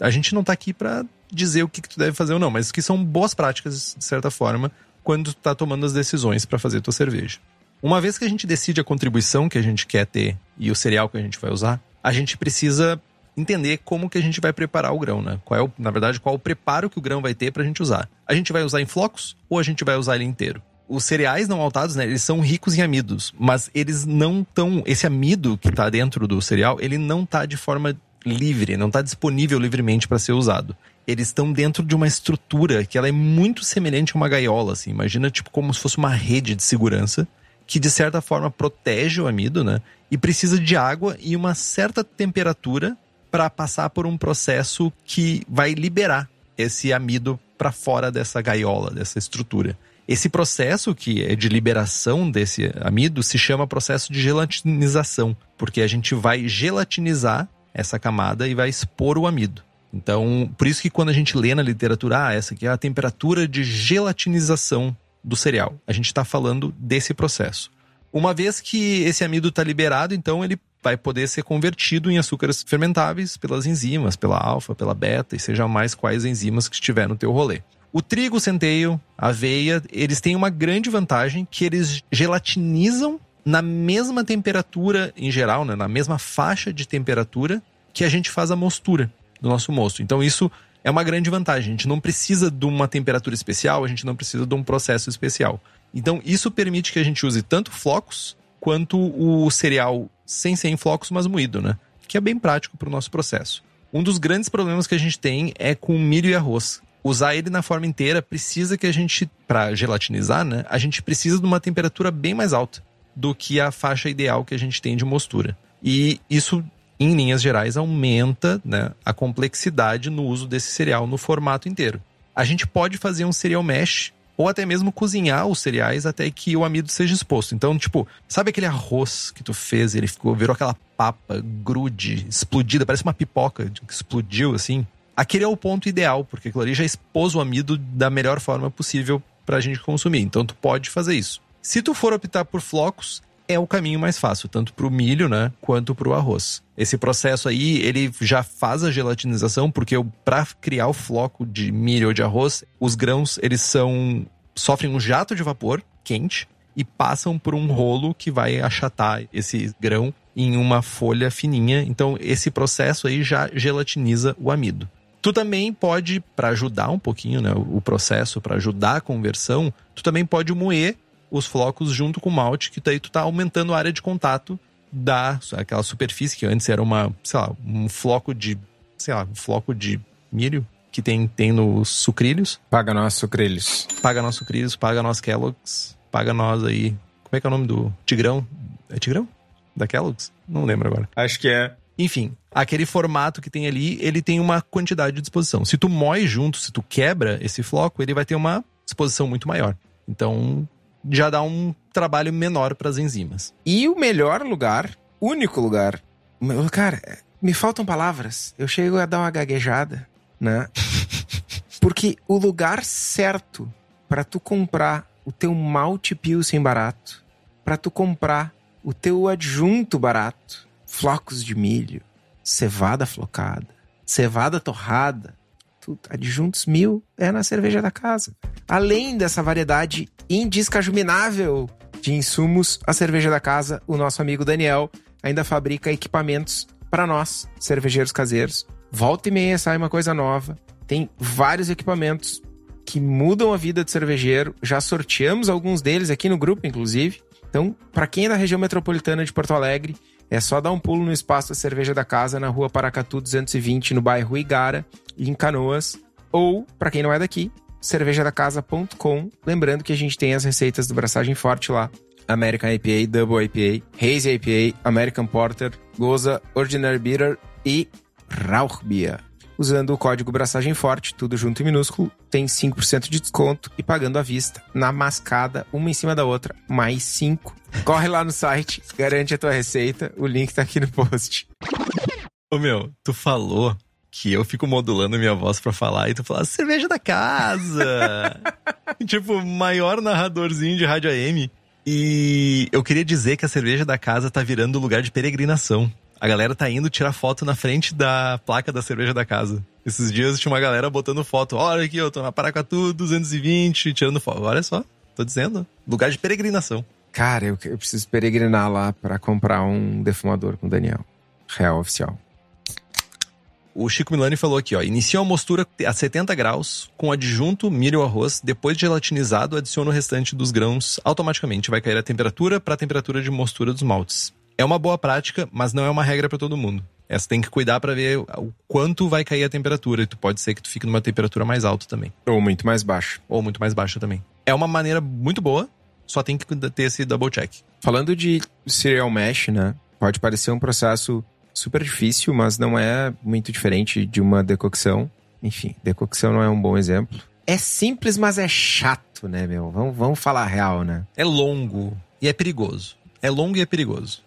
A gente não tá aqui para dizer o que, que tu deve fazer ou não, mas isso aqui são boas práticas, de certa forma, quando tu tá tomando as decisões para fazer tua cerveja. Uma vez que a gente decide a contribuição que a gente quer ter e o cereal que a gente vai usar, a gente precisa entender como que a gente vai preparar o grão, né? Qual é o, na verdade, qual é o preparo que o grão vai ter para a gente usar. A gente vai usar em flocos ou a gente vai usar ele inteiro? Os cereais não maltados, né, eles são ricos em amidos, mas eles não estão, esse amido que está dentro do cereal, ele não está de forma livre, não está disponível livremente para ser usado. Eles estão dentro de uma estrutura que ela é muito semelhante a uma gaiola, assim. Imagina tipo como se fosse uma rede de segurança que de certa forma protege o amido, né? E precisa de água e uma certa temperatura para passar por um processo que vai liberar esse amido para fora dessa gaiola, dessa estrutura. Esse processo que é de liberação desse amido se chama processo de gelatinização, porque a gente vai gelatinizar essa camada e vai expor o amido. Então, por isso que quando a gente lê na literatura, ah, essa aqui é a temperatura de gelatinização do cereal. A gente está falando desse processo. Uma vez que esse amido está liberado, então ele vai poder ser convertido em açúcares fermentáveis pelas enzimas, pela alfa, pela beta, e seja mais quais enzimas que estiver no teu rolê. O trigo, o centeio, a aveia, eles têm uma grande vantagem que eles gelatinizam na mesma temperatura em geral, né, na mesma faixa de temperatura que a gente faz a mostura do nosso mosto. Então isso é uma grande vantagem. A gente não precisa de uma temperatura especial, a gente não precisa de um processo especial. Então isso permite que a gente use tanto flocos quanto o cereal sem ser em flocos, mas moído, né? Que é bem prático para o nosso processo. Um dos grandes problemas que a gente tem é com milho e arroz. Usar ele na forma inteira precisa que a gente, para gelatinizar, né? A gente precisa de uma temperatura bem mais alta do que a faixa ideal que a gente tem de mostura. E isso, em linhas gerais, aumenta né, a complexidade no uso desse cereal no formato inteiro. A gente pode fazer um cereal mesh ou até mesmo cozinhar os cereais até que o amido seja exposto. Então, tipo, sabe aquele arroz que tu fez, ele ficou, virou aquela papa grude, explodida, parece uma pipoca que explodiu assim? Aquele é o ponto ideal, porque aquilo ali já expôs o amido da melhor forma possível pra gente consumir. Então, tu pode fazer isso. Se tu for optar por flocos, é o caminho mais fácil, tanto para o milho, né, quanto para o arroz. Esse processo aí, ele já faz a gelatinização, porque para criar o floco de milho ou de arroz, os grãos, eles são sofrem um jato de vapor quente e passam por um rolo que vai achatar esse grão em uma folha fininha. Então, esse processo aí já gelatiniza o amido. Tu também pode, para ajudar um pouquinho né, o processo, para ajudar a conversão, tu também pode moer os flocos junto com o malte, que daí tu tá aumentando a área de contato da aquela superfície que antes era uma, sei lá, um floco de, sei lá, um floco de milho que tem, tem nos sucrilhos. Paga nós sucrilhos. Paga nós sucrilhos, paga nós Kellogg's, paga nós aí. Como é que é o nome do Tigrão? É Tigrão? Da Kellogg's? Não lembro agora. Acho que é. Enfim, aquele formato que tem ali, ele tem uma quantidade de disposição. Se tu moe junto, se tu quebra esse floco, ele vai ter uma disposição muito maior. Então, já dá um trabalho menor para as enzimas. E o melhor lugar, único lugar, cara, me faltam palavras. Eu chego a dar uma gaguejada, né? Porque o lugar certo para tu comprar o teu malte pilsen barato, para tu comprar o teu adjunto barato, flocos de milho, cevada flocada, cevada torrada, adjuntos mil é na cerveja da casa. Além dessa variedade indescajuminável de insumos, a cerveja da casa, o nosso amigo Daniel ainda fabrica equipamentos para nós, cervejeiros caseiros. Volta e meia sai uma coisa nova. Tem vários equipamentos que mudam a vida do cervejeiro. Já sorteamos alguns deles aqui no grupo, inclusive. Então, para quem é da região metropolitana de Porto Alegre, é só dar um pulo no espaço da Cerveja da Casa, na rua Paracatu 220, no bairro Igara, em Canoas. Ou, para quem não é daqui, cervejadacasa.com. Lembrando que a gente tem as receitas do Braçagem Forte lá. American IPA, Double IPA, Hazy IPA, American Porter, Goza, Ordinary Bitter e Rauchbier. Usando o código Braçagem Forte, tudo junto em minúsculo, tem 5% de desconto e pagando à vista, na mascada, uma em cima da outra, mais 5. Corre lá no site, garante a tua receita, o link tá aqui no post. Ô meu, tu falou que eu fico modulando minha voz para falar e tu fala cerveja da casa. tipo, maior narradorzinho de rádio AM. E eu queria dizer que a cerveja da casa tá virando lugar de peregrinação. A galera tá indo tirar foto na frente da placa da cerveja da casa. Esses dias tinha uma galera botando foto. Olha aqui, eu tô na Paracatu 220, tirando foto. Olha só, tô dizendo. Lugar de peregrinação. Cara, eu, eu preciso peregrinar lá para comprar um defumador com o Daniel. Real oficial. O Chico Milani falou aqui, ó. Inicia a mostura a 70 graus, com adjunto, milho ou arroz. Depois de gelatinizado, adiciona o restante dos grãos. Automaticamente vai cair a temperatura para a temperatura de mostura dos maltes. É uma boa prática, mas não é uma regra para todo mundo. Essa tem que cuidar para ver o quanto vai cair a temperatura. E tu pode ser que tu fique numa temperatura mais alta também. Ou muito mais baixa. Ou muito mais baixa também. É uma maneira muito boa, só tem que ter esse double check. Falando de cereal mash, né? Pode parecer um processo super difícil, mas não é muito diferente de uma decocção. Enfim, decocção não é um bom exemplo. É simples, mas é chato, né, meu? Vamos, vamos falar real, né? É longo e é perigoso. É longo e é perigoso.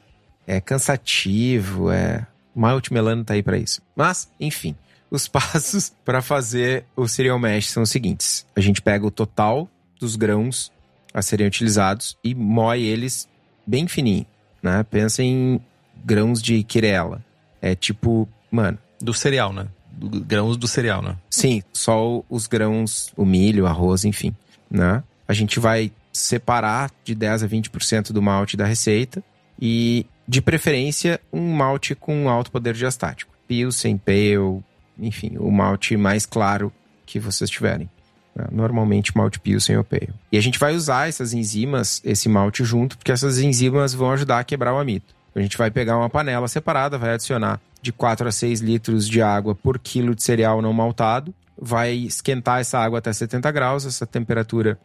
É cansativo, é. O Malt Melano tá aí para isso. Mas, enfim, os passos para fazer o cereal mash são os seguintes: a gente pega o total dos grãos a serem utilizados e moe eles bem fininho, né? Pensa em grãos de quirela. É tipo, mano. Do cereal, né? Do, grãos do cereal, né? Sim, só os grãos, o milho, o arroz, enfim, né? A gente vai separar de 10 a 20% do malte da receita e, de preferência, um malte com alto poder diastático. Pilsen, Pale, enfim, o malte mais claro que vocês tiverem. Né? Normalmente malte Pilsen ou Pale. E a gente vai usar essas enzimas, esse malte junto, porque essas enzimas vão ajudar a quebrar o amido. A gente vai pegar uma panela separada, vai adicionar de 4 a 6 litros de água por quilo de cereal não maltado, vai esquentar essa água até 70 graus, essa temperatura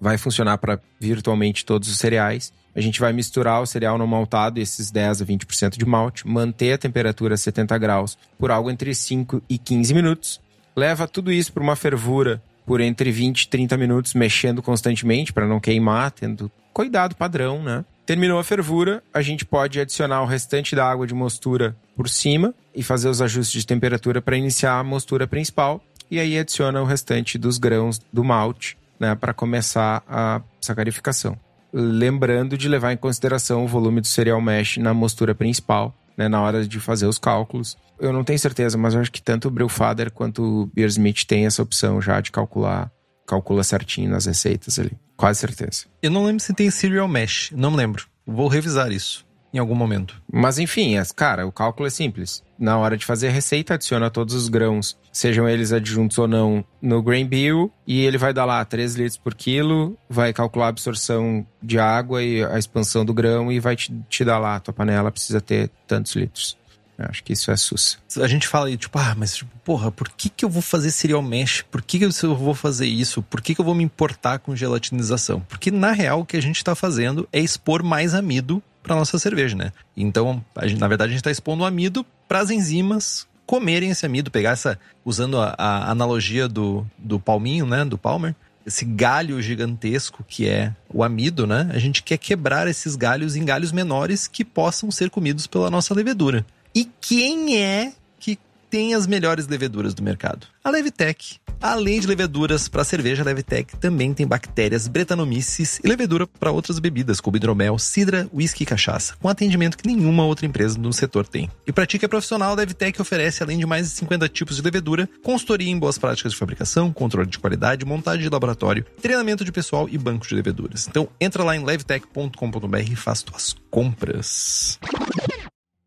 vai funcionar para virtualmente todos os cereais. A gente vai misturar o cereal não maltado, esses 10 a 20% de malte, manter a temperatura a 70 graus por algo entre 5 e 15 minutos. Leva tudo isso para uma fervura por entre 20 e 30 minutos, mexendo constantemente para não queimar, tendo cuidado padrão, né? Terminou a fervura, a gente pode adicionar o restante da água de mostura por cima e fazer os ajustes de temperatura para iniciar a mostura principal. E aí adiciona o restante dos grãos do malte né, para começar a sacarificação. Lembrando de levar em consideração o volume do cereal mesh na mostura principal, né, na hora de fazer os cálculos. Eu não tenho certeza, mas eu acho que tanto o Brewfather quanto o Beersmith tem essa opção já de calcular, calcula certinho nas receitas ali. Quase certeza. Eu não lembro se tem Serial Mesh. Não lembro. Vou revisar isso em algum momento. Mas enfim, cara, o cálculo é simples. Na hora de fazer a receita, adiciona todos os grãos, sejam eles adjuntos ou não, no grain bill e ele vai dar lá 3 litros por quilo, vai calcular a absorção de água e a expansão do grão e vai te, te dar lá, a tua panela precisa ter tantos litros. Eu acho que isso é sus. A gente fala aí, tipo, ah, mas, tipo, porra, por que, que eu vou fazer cereal mesh? Por que, que eu vou fazer isso? Por que, que eu vou me importar com gelatinização? Porque, na real, o que a gente está fazendo é expor mais amido para nossa cerveja, né? Então, gente, na verdade, a gente está expondo o amido para as enzimas comerem esse amido, pegar essa, usando a, a analogia do, do palminho, né, do Palmer, esse galho gigantesco que é o amido, né? A gente quer quebrar esses galhos em galhos menores que possam ser comidos pela nossa levedura. E quem é tem as melhores leveduras do mercado? A Levitec. Além de leveduras para cerveja, a Levitec também tem bactérias, bretanomices e levedura para outras bebidas, como hidromel, cidra, whisky e cachaça, com atendimento que nenhuma outra empresa no setor tem. E para ti que é profissional, a Levitec oferece, além de mais de 50 tipos de levedura, consultoria em boas práticas de fabricação, controle de qualidade, montagem de laboratório, treinamento de pessoal e banco de leveduras. Então entra lá em levitec.com.br e faz tuas compras.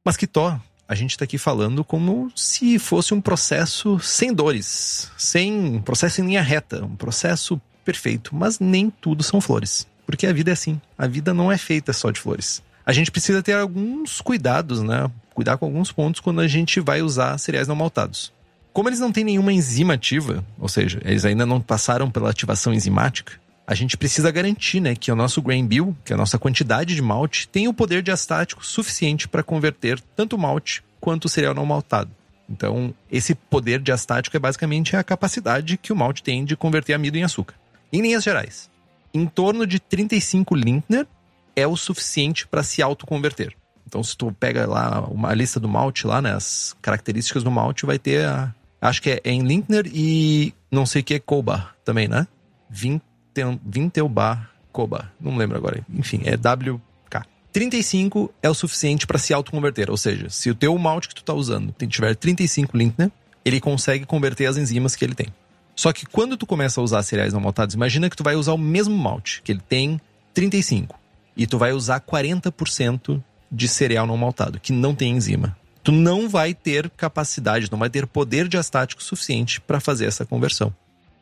Mas que tó, a gente está aqui falando como se fosse um processo sem dores, sem um processo em linha reta, um processo perfeito, mas nem tudo são flores, porque a vida é assim, a vida não é feita só de flores. A gente precisa ter alguns cuidados, né? Cuidar com alguns pontos quando a gente vai usar cereais não maltados. Como eles não têm nenhuma enzima ativa, ou seja, eles ainda não passaram pela ativação enzimática, a gente precisa garantir né, que o nosso grain bill, que é a nossa quantidade de malte, tem o poder diastático suficiente para converter tanto malte quanto o cereal não maltado. Então, esse poder diastático é basicamente a capacidade que o malte tem de converter amido em açúcar. Em linhas gerais, em torno de 35 Lintner é o suficiente para se autoconverter. Então, se tu pega lá uma lista do malte, lá, né, as características do malte, vai ter a, acho que é em Lintner e não sei o que é Koba também, né? 20 Vintelbar Koba. Não lembro agora. Enfim, é WK. 35 é o suficiente para se autoconverter. Ou seja, se o teu malte que tu tá usando tiver 35 Lintner, ele consegue converter as enzimas que ele tem. Só que quando tu começa a usar cereais não maltados, imagina que tu vai usar o mesmo malte, que ele tem 35. e tu vai usar 40% de cereal não maltado, que não tem enzima. Tu não vai ter capacidade, não vai ter poder diastático suficiente para fazer essa conversão.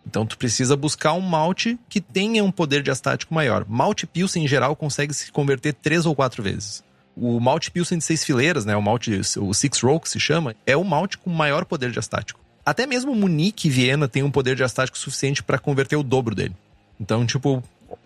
Então tu precisa buscar um malte que tenha um poder diastático maior. Malte Pilsen em geral consegue se converter três ou quatro vezes. O malte Pilsen de seis fileiras, né, o malte o Six Row que se chama, é o malte com maior poder diastático. Até mesmo Munique e Viena tem um poder diastático suficiente para converter o dobro dele. Então, tipo,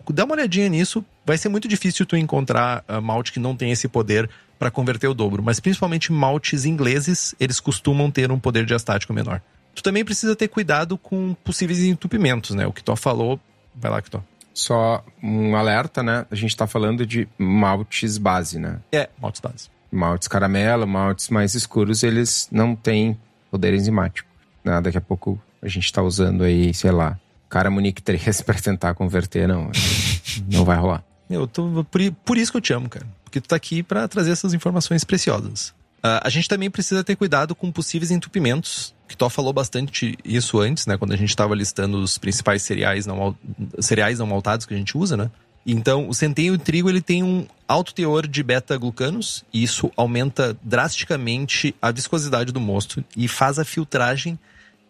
dá uma olhadinha nisso. Vai ser muito difícil tu encontrar uh, malte que não tem esse poder para converter o dobro, mas principalmente maltes ingleses, eles costumam ter um poder diastático menor. Tu também precisa ter cuidado com possíveis entupimentos, né? O que tu falou, vai lá, Kitó. Só um alerta, né? A gente tá falando de maltes base, né? É, maltes base. Maltes caramelo, maltes mais escuros, eles não têm poder enzimático. Né? Daqui a pouco a gente tá usando aí, sei lá, cara Munique 3 para tentar converter, não. não vai rolar. Eu tô, por, por isso que eu te amo, cara. Porque tu tá aqui para trazer essas informações preciosas. Uh, a gente também precisa ter cuidado com possíveis entupimentos. Que Tó falou bastante isso antes, né? Quando a gente estava listando os principais cereais não, cereais não maltados que a gente usa, né? Então, o centeio e o trigo ele tem um alto teor de beta-glucanos e isso aumenta drasticamente a viscosidade do mosto e faz a filtragem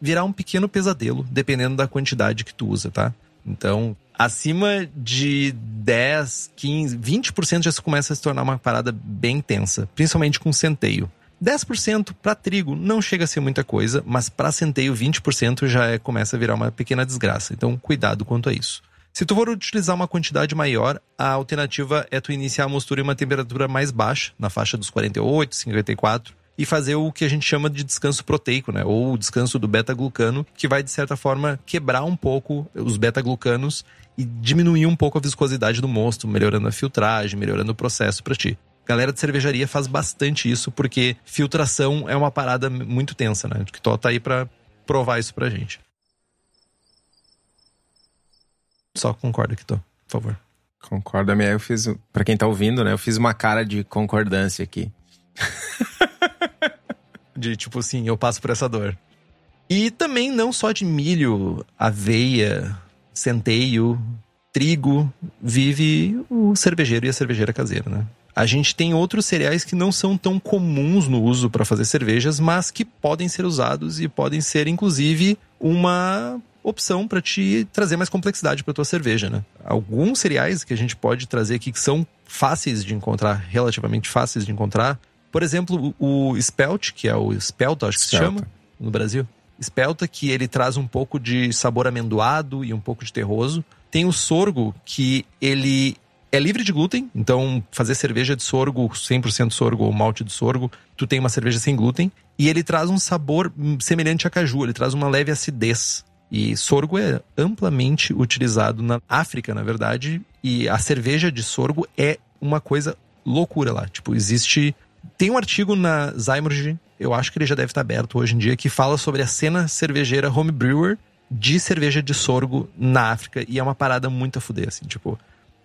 virar um pequeno pesadelo, dependendo da quantidade que tu usa, tá? Então, acima de 10, 15, 20% já começa a se tornar uma parada bem tensa, principalmente com centeio. 10% para trigo não chega a ser muita coisa, mas para centeio 20% já é, começa a virar uma pequena desgraça. Então, cuidado quanto a isso. Se tu for utilizar uma quantidade maior, a alternativa é tu iniciar a mostura em uma temperatura mais baixa, na faixa dos 48, 54, e fazer o que a gente chama de descanso proteico, né? Ou o descanso do beta-glucano, que vai, de certa forma, quebrar um pouco os beta-glucanos e diminuir um pouco a viscosidade do mosto, melhorando a filtragem, melhorando o processo para ti. Galera de cervejaria faz bastante isso porque filtração é uma parada muito tensa, né? Que tá aí para provar isso pra gente. Só concorda que tô, por favor. Concorda, minha. Eu fiz, para quem tá ouvindo, né? Eu fiz uma cara de concordância aqui. de tipo assim, eu passo por essa dor. E também não só de milho, aveia, centeio, trigo, vive o cervejeiro e a cervejeira caseira, né? A gente tem outros cereais que não são tão comuns no uso para fazer cervejas, mas que podem ser usados e podem ser, inclusive, uma opção para te trazer mais complexidade para tua cerveja, né? Alguns cereais que a gente pode trazer aqui que são fáceis de encontrar, relativamente fáceis de encontrar. Por exemplo, o Spelt, que é o Spelta, acho que Spelta. se chama no Brasil. Spelta, que ele traz um pouco de sabor amendoado e um pouco de terroso. Tem o sorgo, que ele é livre de glúten, então fazer cerveja de sorgo, 100% sorgo ou malte de sorgo, tu tem uma cerveja sem glúten. E ele traz um sabor semelhante a caju, ele traz uma leve acidez. E sorgo é amplamente utilizado na África, na verdade, e a cerveja de sorgo é uma coisa loucura lá. Tipo, existe. Tem um artigo na Zymurge, eu acho que ele já deve estar aberto hoje em dia, que fala sobre a cena cervejeira homebrewer de cerveja de sorgo na África. E é uma parada muito a fuder, assim, tipo.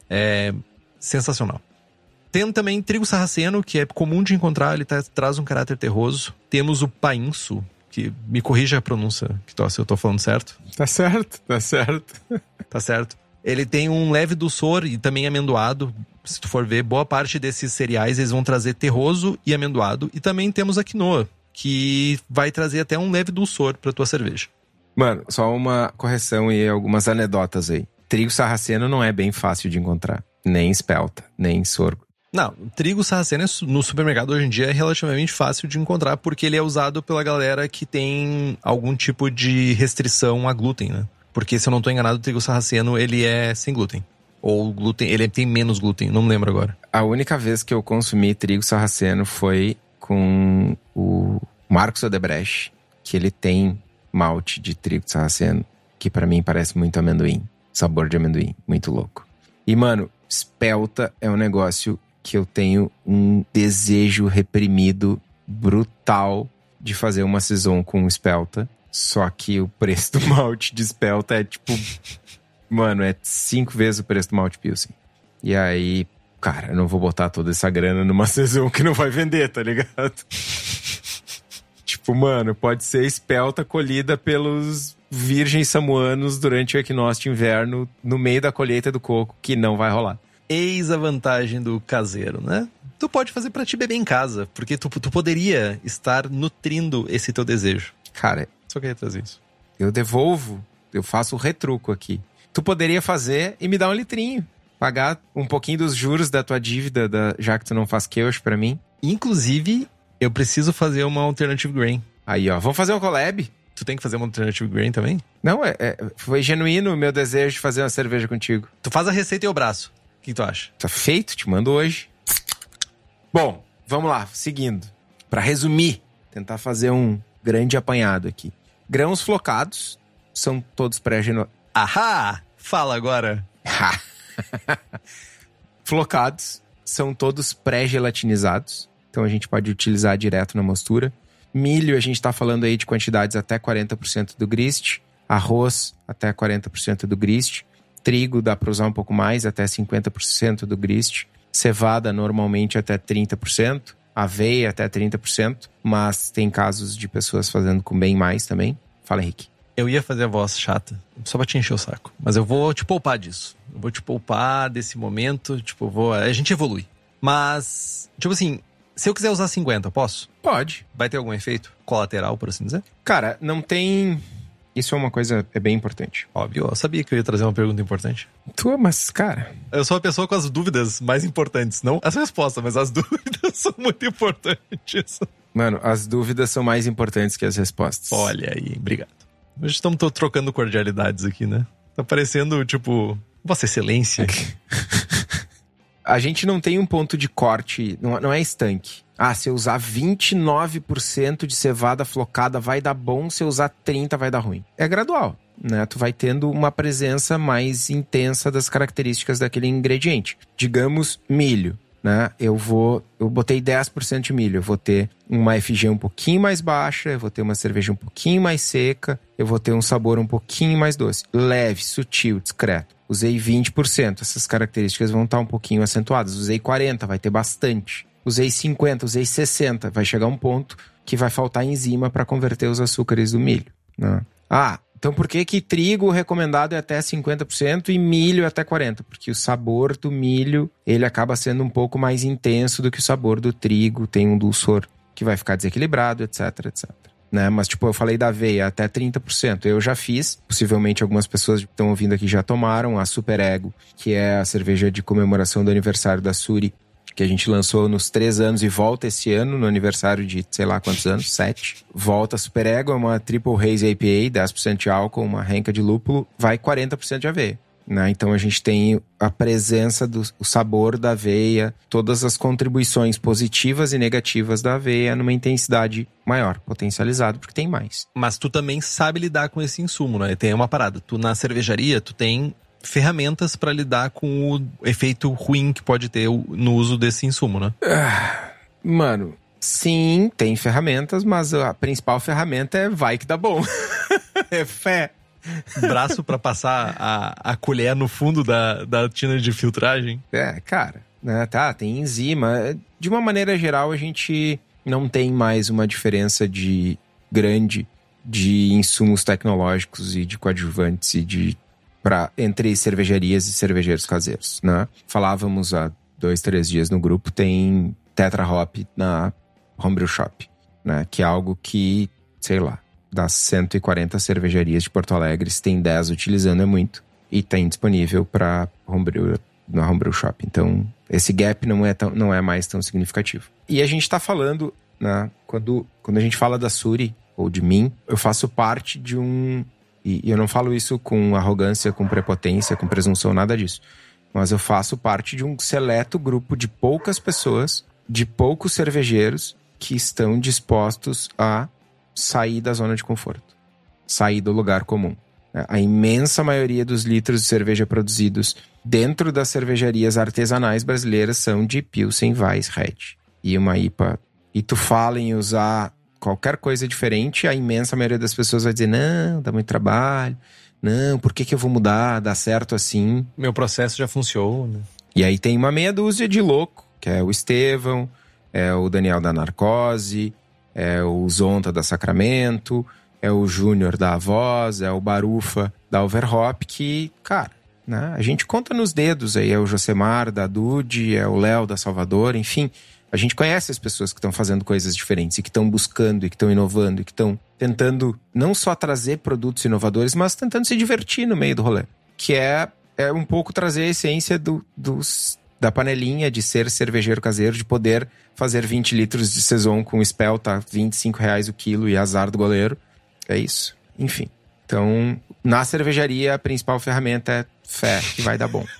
É sensacional. Tem também trigo sarraceno, que é comum de encontrar, ele tá, traz um caráter terroso. Temos o painço, que me corrija a pronúncia, que tô, se eu tô falando certo. Tá certo, tá certo. tá certo. Ele tem um leve dulçor e também amendoado. Se tu for ver, boa parte desses cereais eles vão trazer terroso e amendoado. E também temos a quinoa, que vai trazer até um leve dulçor para tua cerveja. Mano, só uma correção e algumas anedotas aí trigo sarraceno não é bem fácil de encontrar. Nem espelta, nem sorgo. Não, trigo sarraceno no supermercado hoje em dia é relativamente fácil de encontrar porque ele é usado pela galera que tem algum tipo de restrição a glúten, né? Porque se eu não estou enganado, o trigo sarraceno ele é sem glúten. Ou glúten, ele tem menos glúten, não me lembro agora. A única vez que eu consumi trigo sarraceno foi com o Marcos Odebrecht, que ele tem malte de trigo sarraceno, que para mim parece muito amendoim sabor de amendoim. Muito louco. E, mano, espelta é um negócio que eu tenho um desejo reprimido brutal de fazer uma saison com espelta. Só que o preço do malte de espelta é tipo. Mano, é cinco vezes o preço do malte Pilsen. E aí, cara, eu não vou botar toda essa grana numa saison que não vai vender, tá ligado? tipo, mano, pode ser espelta colhida pelos virgens samuanos durante o equinócio de inverno, no meio da colheita do coco, que não vai rolar. Eis a vantagem do caseiro, né? Tu pode fazer para te beber em casa, porque tu, tu poderia estar nutrindo esse teu desejo. Cara, Só queria trazer isso. eu devolvo, eu faço o retruco aqui. Tu poderia fazer e me dar um litrinho. Pagar um pouquinho dos juros da tua dívida, da- já que tu não faz queijo pra mim. Inclusive, eu preciso fazer uma alternative grain. Aí, ó, vamos fazer um collab? Tu tem que fazer uma alternative grain também? Não, é, é- foi genuíno o meu desejo de fazer uma cerveja contigo. Tu faz a receita e o braço. O que tu acha? Tá feito, te mando hoje. Bom, vamos lá, seguindo. Pra resumir, tentar fazer um grande apanhado aqui. Grãos flocados são todos pré-geno... Ahá! Fala agora. Flocados são todos pré-gelatinizados, então a gente pode utilizar direto na mostura. Milho, a gente está falando aí de quantidades até 40% do grist. Arroz, até 40% do grist. Trigo, dá para usar um pouco mais, até 50% do grist. Cevada, normalmente até 30%. Aveia, até 30%. Mas tem casos de pessoas fazendo com bem mais também. Fala, Henrique. Eu ia fazer a voz chata, só pra te encher o saco. Mas eu vou te poupar disso. Eu vou te poupar desse momento. Tipo, vou. A gente evolui. Mas, tipo assim, se eu quiser usar 50, eu posso? Pode. Vai ter algum efeito colateral, por assim dizer? Cara, não tem. Isso é uma coisa é bem importante. Óbvio, eu sabia que eu ia trazer uma pergunta importante. Tu, mas, cara, Eu sou a pessoa com as dúvidas mais importantes. Não as respostas, mas as dúvidas são muito importantes. Mano, as dúvidas são mais importantes que as respostas. Olha aí, obrigado. Hoje estamos to- trocando cordialidades aqui, né? Tá parecendo, tipo, Vossa Excelência. A gente não tem um ponto de corte, não, não é estanque. Ah, se eu usar 29% de cevada flocada vai dar bom, se eu usar 30% vai dar ruim. É gradual, né? Tu vai tendo uma presença mais intensa das características daquele ingrediente. Digamos, milho. Né? Eu vou, eu botei 10% de milho, eu vou ter uma FG um pouquinho mais baixa, eu vou ter uma cerveja um pouquinho mais seca, eu vou ter um sabor um pouquinho mais doce, leve, sutil, discreto. Usei 20%, essas características vão estar um pouquinho acentuadas. Usei 40, vai ter bastante. Usei 50, usei 60, vai chegar um ponto que vai faltar enzima para converter os açúcares do milho. Né? Ah, então por que que trigo recomendado é até 50% e milho é até 40%? Porque o sabor do milho, ele acaba sendo um pouco mais intenso do que o sabor do trigo, tem um dulçor que vai ficar desequilibrado, etc, etc. Né? Mas, tipo, eu falei da aveia, até 30%. Eu já fiz, possivelmente algumas pessoas que estão ouvindo aqui já tomaram a Super Ego, que é a cerveja de comemoração do aniversário da Suri, que a gente lançou nos três anos e volta esse ano, no aniversário de sei lá quantos anos, sete. Volta Super Ego, é uma Triple Haze IPA, 10% de álcool, uma renca de lúpulo, vai 40% de aveia. Né? Então a gente tem a presença do o sabor da aveia, todas as contribuições positivas e negativas da aveia numa intensidade maior, potencializado, porque tem mais. Mas tu também sabe lidar com esse insumo, né? Tem uma parada. Tu na cervejaria, tu tem ferramentas pra lidar com o efeito ruim que pode ter no uso desse insumo, né? Mano, sim, tem ferramentas, mas a principal ferramenta é vai que dá bom. é fé. Braço pra passar a, a colher no fundo da, da tina de filtragem. É, cara, né? Tá, tem enzima. De uma maneira geral, a gente não tem mais uma diferença de grande de insumos tecnológicos e de coadjuvantes e de pra, entre cervejarias e cervejeiros caseiros, né? Falávamos há dois, três dias no grupo, tem Tetra Hop na Homebrew Shop, né? Que é algo que, sei lá, das 140 cervejarias de Porto Alegre, se tem 10 utilizando é muito. E tem disponível para Homebrew na Homebrew Shop. Então, esse gap não é, tão, não é mais tão significativo. E a gente está falando, né, quando, quando a gente fala da Suri, ou de mim, eu faço parte de um. E, eu não falo isso com arrogância, com prepotência, com presunção, nada disso. Mas eu faço parte de um seleto grupo de poucas pessoas, de poucos cervejeiros, que estão dispostos a sair da zona de conforto, sair do lugar comum. A imensa maioria dos litros de cerveja produzidos dentro das cervejarias artesanais brasileiras são de Pilsen Weiss Red e uma IPA. E tu fala em usar qualquer coisa diferente, a imensa maioria das pessoas vai dizer: não, dá muito trabalho, não, por que, que eu vou mudar? Dá certo assim. Meu processo já funciona. E aí tem uma meia dúzia de louco, que é o Estevão, é o Daniel da Narcose, é o Zonta da Sacramento, é o Júnior da Voz, é o Barufa da Overhop, que, cara, Né? A gente conta nos dedos aí, é o Josemar da Dude, é o Léo da Salvador, enfim. A gente conhece as pessoas que estão fazendo coisas diferentes e que estão buscando e que estão inovando e que estão tentando não só trazer produtos inovadores, mas tentando se divertir no meio do rolê. Que é, é um pouco trazer a essência do, dos, da panelinha de ser cervejeiro caseiro, de poder fazer 20 litros de saison com spell, tá 25 reais o quilo e azar do goleiro. É isso. Enfim. Então, na cervejaria, a principal ferramenta é fé, que vai dar bom.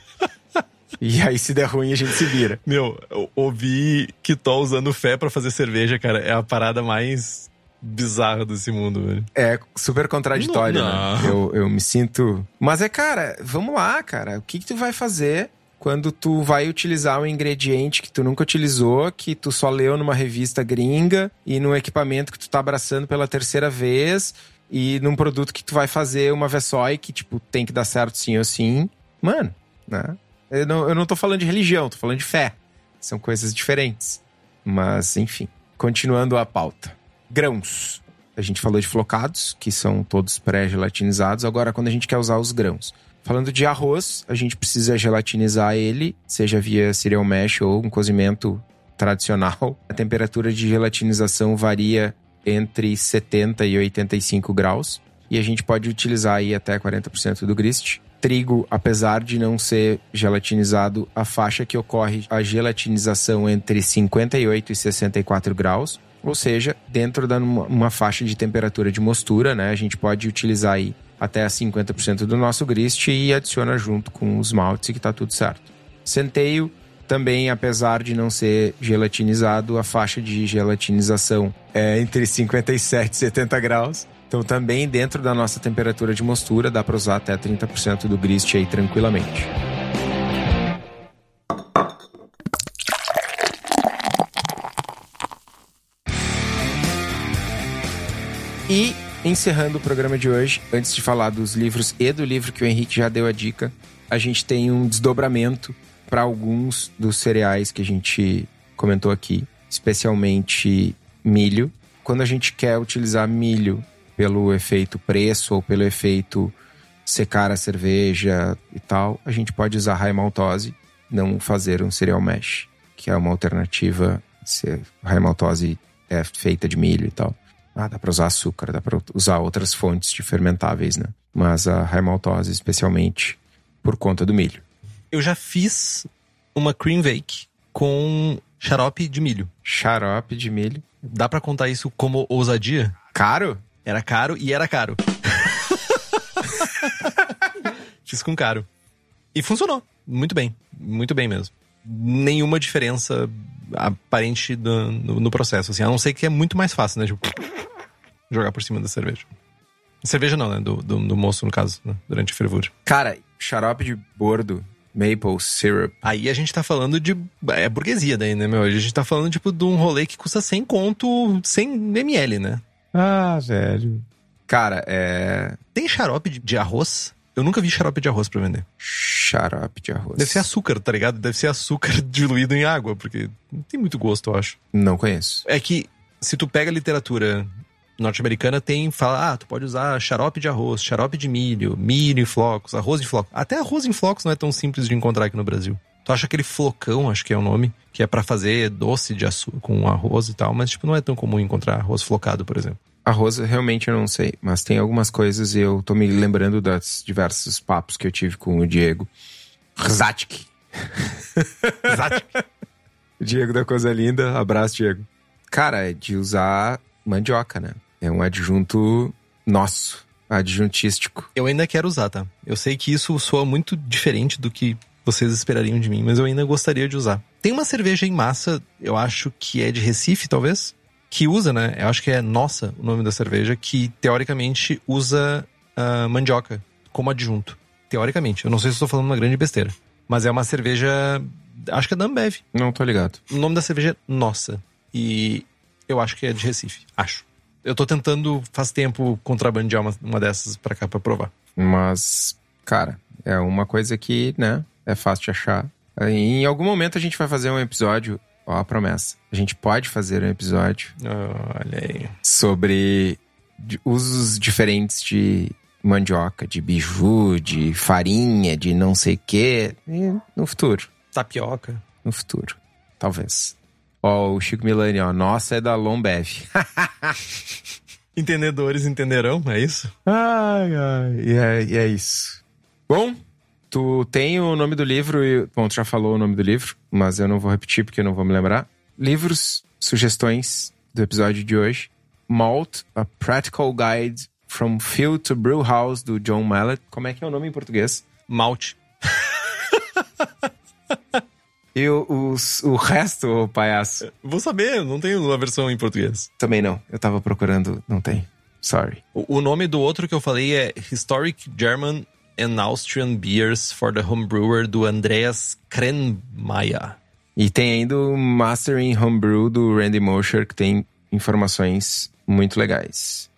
E aí, se der ruim, a gente se vira. Meu, eu ouvi que tô usando fé para fazer cerveja, cara, é a parada mais bizarra desse mundo, velho. É super contraditório, Não. né? Eu, eu me sinto. Mas é, cara, vamos lá, cara. O que, que tu vai fazer quando tu vai utilizar um ingrediente que tu nunca utilizou, que tu só leu numa revista gringa e num equipamento que tu tá abraçando pela terceira vez e num produto que tu vai fazer uma vez só e que, tipo, tem que dar certo sim ou sim. Mano, né? Eu não, eu não tô falando de religião, tô falando de fé. São coisas diferentes. Mas, enfim. Continuando a pauta. Grãos. A gente falou de flocados, que são todos pré-gelatinizados. Agora, quando a gente quer usar os grãos. Falando de arroz, a gente precisa gelatinizar ele, seja via cereal mash ou um cozimento tradicional. A temperatura de gelatinização varia entre 70 e 85 graus. E a gente pode utilizar aí até 40% do grist. Trigo, apesar de não ser gelatinizado, a faixa que ocorre a gelatinização entre 58 e 64 graus. Ou seja, dentro uma, uma faixa de temperatura de mostura, né? A gente pode utilizar aí até 50% do nosso grist e adiciona junto com os maltes que tá tudo certo. Centeio também, apesar de não ser gelatinizado, a faixa de gelatinização é entre 57 e 70 graus. Então também dentro da nossa temperatura de mostura dá para usar até 30% do grist aí tranquilamente. E encerrando o programa de hoje, antes de falar dos livros e do livro que o Henrique já deu a dica, a gente tem um desdobramento para alguns dos cereais que a gente comentou aqui, especialmente milho. Quando a gente quer utilizar milho pelo efeito preço ou pelo efeito secar a cerveja e tal, a gente pode usar high maltose, não fazer um cereal mash, que é uma alternativa. Se high maltose é feita de milho e tal. Ah, dá para usar açúcar, dá para usar outras fontes de fermentáveis, né? Mas a high maltose, especialmente por conta do milho. Eu já fiz uma cream bake com xarope de milho. Xarope de milho. Dá pra contar isso como ousadia? Caro? Era caro e era caro. Fiz com caro. E funcionou. Muito bem. Muito bem mesmo. Nenhuma diferença aparente do- no, no processo, assim. A não ser que é muito mais fácil, né? Tipo, jogar por cima da cerveja. Cerveja não, né? Do, do, do moço, no caso, né? durante a fervura. Cara, xarope de bordo, maple syrup. Aí a gente tá falando de. É burguesia daí, né, meu? A gente tá falando, tipo, de um rolê que custa 100 conto, 100 ml, né? Ah, velho. Cara, é. Tem xarope de, arroz? Eu nunca vi xarope de arroz pra vender. Xarope de arroz. Deve ser açúcar, tá ligado? Deve ser açúcar diluído em água, porque não tem muito gosto, eu acho. Não conheço. É que se tu pega a literatura norte-americana, tem, fala, ah, tu pode usar xarope de arroz, xarope de milho, milho em flocos, arroz em flocos. Até arroz em flocos não é tão simples de encontrar aqui no Brasil. Tu acha aquele flocão, acho que é o nome, que é pra fazer doce de açúcar com arroz e tal, mas tipo, não é tão comum encontrar arroz flocado, por exemplo. Arroz, realmente eu não sei, mas tem algumas coisas e eu tô me lembrando das diversos papos que eu tive com o Diego. Rzatic. Diego da Coisa Linda, abraço, Diego. Cara, é de usar mandioca, né? É um adjunto nosso, adjuntístico. Eu ainda quero usar, tá? Eu sei que isso soa muito diferente do que vocês esperariam de mim, mas eu ainda gostaria de usar. Tem uma cerveja em massa, eu acho que é de Recife, talvez, que usa, né? Eu acho que é Nossa o nome da cerveja, que teoricamente usa ah, mandioca como adjunto. Teoricamente. Eu não sei se estou falando uma grande besteira. Mas é uma cerveja. Acho que é da Ambev. Não tô ligado. O nome da cerveja é Nossa. E eu acho que é de Recife. Acho. Eu tô tentando, faz tempo, contrabandear uma, uma dessas pra cá pra provar. Mas, cara, é uma coisa que, né, é fácil de achar. Em algum momento a gente vai fazer um episódio, ó, a promessa. A gente pode fazer um episódio Olha aí. sobre usos diferentes de mandioca, de biju, de farinha, de não sei o quê. E no futuro. Tapioca. No futuro. Talvez. Ó, o Chico Milani, ó. Nossa, é da Lombev. Entendedores entenderão, é isso? ai, ai. E é, e é isso. Bom, tu tem o nome do livro e. Bom, tu já falou o nome do livro, mas eu não vou repetir porque eu não vou me lembrar. Livros, sugestões do episódio de hoje. Malt, A Practical Guide from Field to Brew House, do John Mallet. Como é que é o nome em português? Malte. E o, o, o resto, ô palhaço? Vou saber, não tenho a versão em português. Também não. Eu tava procurando, não tem. Sorry. O, o nome do outro que eu falei é Historic German and Austrian Beers for the Homebrewer, do Andreas Krenmeier. E tem ainda o Mastering Homebrew do Randy Mosher, que tem informações muito legais.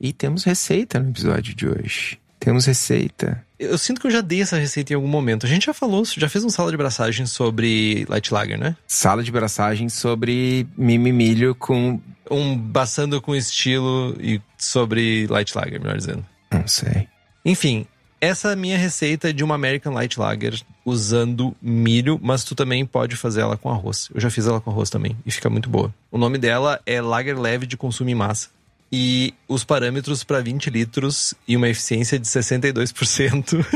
E temos receita no episódio de hoje. Temos receita. Eu sinto que eu já dei essa receita em algum momento. A gente já falou, já fez um sala de braçagem sobre Light Lager, né? Sala de braçagem sobre mimimilho com. Um baçando com estilo e sobre Light Lager, melhor dizendo. Não sei. Enfim, essa é a minha receita de uma American Light Lager usando milho, mas tu também pode fazer ela com arroz. Eu já fiz ela com arroz também e fica muito boa. O nome dela é Lager Leve de Consumo em Massa. E os parâmetros para 20 litros e uma eficiência de 62%.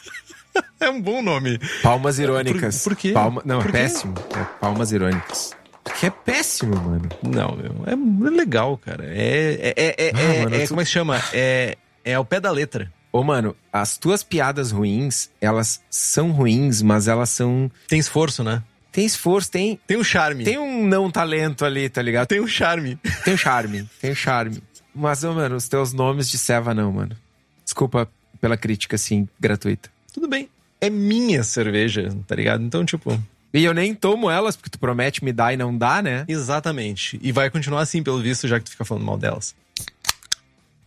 é um bom nome. Palmas irônicas. Por, por quê? Palma... Não, Por é quê? péssimo. É palmas irônicas. Que é péssimo, mano. Não, meu, é, é legal, cara. É, é, é, é, Ah, é- mano, é- tu- como é que chama? É, é ao pé da letra. Ô, mano, as tuas piadas ruins, elas são ruins, mas elas são. Tem esforço, né? Tem esforço, tem. Tem um charme. Tem um não talento ali, tá ligado? Tem um charme. Tem um charme, tem um charme. Mas, ô, mano, os teus nomes de Seva não, mano. Desculpa pela crítica, assim, gratuita. Tudo bem. É minha cerveja, tá ligado? Então, tipo, E eu nem tomo elas, porque tu promete me dar e não dá, né? exatamente. E vai continuar assim, pelo visto, já que tu fica falando mal delas.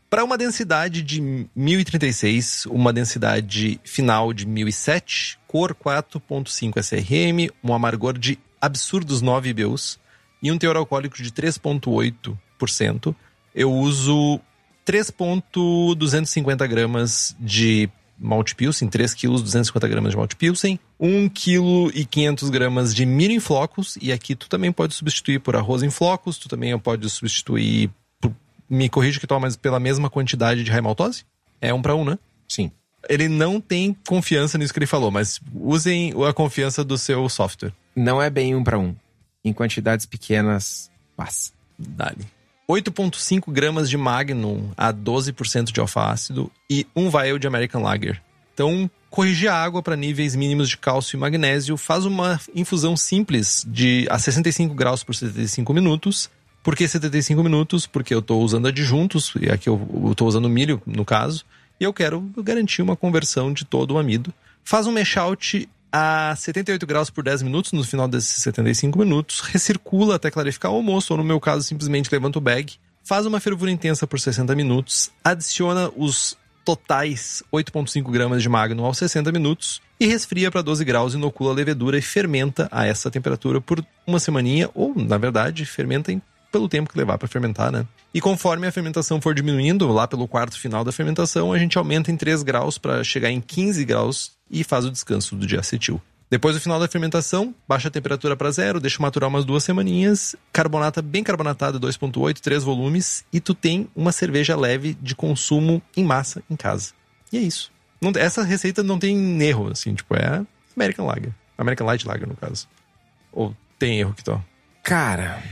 Para uma densidade de 1036, uma densidade final de 1007, cor 4.5 SRM, um amargor de absurdos 9 IBUs e um teor alcoólico de 3.8%, eu uso 3.250 gramas de malte pilsen, 3 quilos 250 gramas de malte pilsen, 1 quilo e 500 gramas de milho em flocos, e aqui tu também pode substituir por arroz em flocos, tu também pode substituir me corrija que toma pela mesma quantidade de raimaltose? É um para um, né? Sim. Ele não tem confiança nisso que ele falou, mas usem a confiança do seu software. Não é bem um pra um. Em quantidades pequenas, passa. Dali. 8,5 gramas de Magnum a 12% de alfa-ácido e um vial de American Lager. Então, corrigir a água para níveis mínimos de cálcio e magnésio, faz uma infusão simples de a 65 graus por 75 minutos. Por que 75 minutos? Porque eu estou usando adjuntos, e aqui eu estou usando milho, no caso, e eu quero garantir uma conversão de todo o amido. Faz um mash out a 78 graus por 10 minutos, no final desses 75 minutos, recircula até clarificar o almoço, ou no meu caso, simplesmente levanta o bag, faz uma fervura intensa por 60 minutos, adiciona os totais 8,5 gramas de Magnum aos 60 minutos e resfria para 12 graus, inocula a levedura e fermenta a essa temperatura por uma semaninha, ou, na verdade, fermenta em pelo tempo que levar para fermentar, né? E conforme a fermentação for diminuindo, lá pelo quarto final da fermentação, a gente aumenta em 3 graus para chegar em 15 graus e faz o descanso do diacetil. Depois do final da fermentação, baixa a temperatura para zero, deixa maturar umas duas semaninhas, carbonata bem carbonatada 2.8, 3 volumes, e tu tem uma cerveja leve de consumo em massa em casa. E é isso. Não- essa receita não tem erro, assim, tipo, é American Lager. American Light Lager, no caso. Ou tem erro que tô. Cara,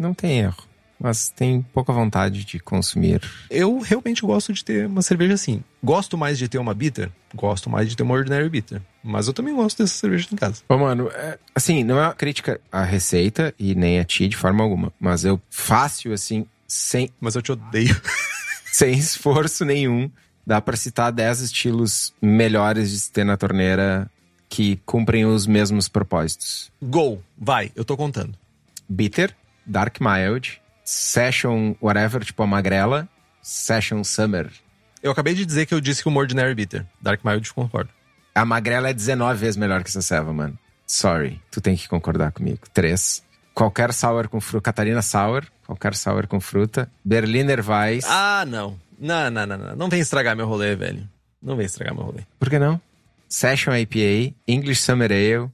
não tem erro. Mas tem pouca vontade de consumir. Eu realmente gosto de ter uma cerveja assim. Gosto mais de ter uma bitter? Gosto mais de ter uma ordinary bitter. Mas eu também gosto dessa cerveja em casa. Ô, mano, é, assim, não é uma crítica à receita e nem a ti de forma alguma. Mas eu fácil, assim, sem, Mas eu te odeio. sem esforço nenhum, dá pra citar 10 estilos melhores de se ter na torneira que cumprem os mesmos propósitos. Go, vai, eu tô contando. Bitter, Dark Mild, Session Whatever, tipo a magrela, Session Summer. Eu acabei de dizer que eu disse que uma ordinary bitter. Dark Mild, concordo. A magrela é 19 vezes melhor que essa ceva, mano. Sorry, tu tem que concordar comigo. Três. Qualquer sour com fruta. Catarina Sour, qualquer sour com fruta. Berliner Weiss. Ah, não. Não, não, não, não. Não vem estragar meu rolê, velho. Não vem estragar meu rolê. Por que não? Session IPA, English Summer Ale,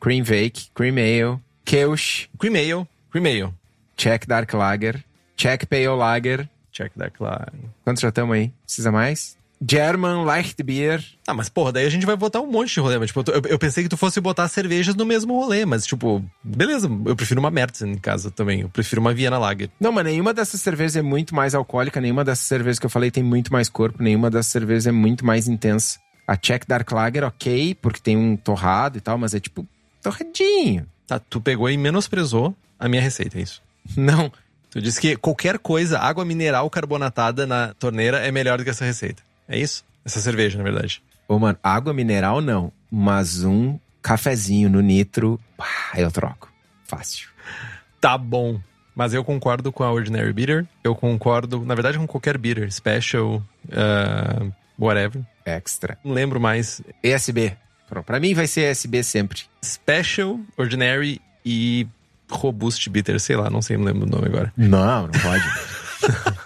Cream Vake, Cream Ale, Kelsch, Cream Ale. Ale. Czech Dark Lager, Czech Pale Lager. Check that, claro. Quantos já estamos aí? Precisa mais? German Light Beer. Ah, mas porra, daí a gente vai botar um monte de rolê. Mas, tipo, eu- eu pensei que tu fosse botar cervejas no mesmo rolê, mas, tipo, beleza, eu prefiro uma Mertzen em casa também. Eu prefiro uma Viena Lager. Não, mas nenhuma dessas cervejas é muito mais alcoólica, nenhuma dessas cervejas que eu falei tem muito mais corpo, nenhuma dessas cervejas é muito mais intensa. A Czech Dark Lager, ok, porque tem um torrado e tal, mas é tipo torradinho. Tá, tu pegou e menosprezou a minha receita, é isso. Não, Tu disse que qualquer coisa, água mineral carbonatada na torneira é melhor do que essa receita. É isso? Essa cerveja, na verdade. Ô, mano, água mineral não, mas um cafezinho no nitro, pá, eu troco. Fácil. Tá bom. Mas eu concordo com a Ordinary Bitter. Eu concordo, na verdade, com qualquer bitter. Special, ah, whatever. Extra. Não lembro mais. ESB. Pronto, pra mim vai ser ESB sempre. Special, Ordinary e Robust Bitter. Sei lá, não sei, não lembro o nome agora. Não, não pode.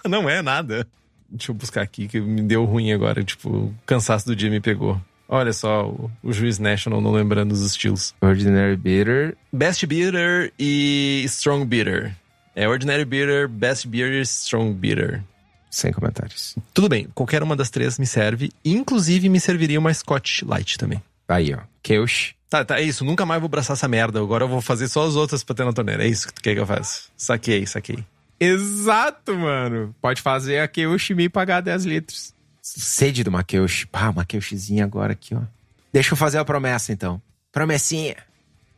Não é nada. Deixa eu buscar aqui, que me deu ruim agora. Tipo, o cansaço do dia me pegou. Olha só, o, o juiz National não lembrando os estilos. Ordinary Bitter. Best Bitter e Strong Bitter. É Ordinary Bitter, Best Bitter, Strong Bitter. Sem comentários. Tudo bem, qualquer uma das três me serve. Inclusive, me serviria uma Scotch Light também. Aí, ó. Kelsch. Tá, tá, é isso. Nunca mais vou abraçar essa merda. Agora eu vou fazer só as outras pra ter na torneira. É isso que tu quer que eu faça. Saquei, saquei. Exato, mano. Pode fazer a Kelsch e me pagar 10 litros. Sede do Maqueush. Pá, uma Kelschzinha agora aqui, ó. Deixa eu fazer a promessa, então. Promessinha.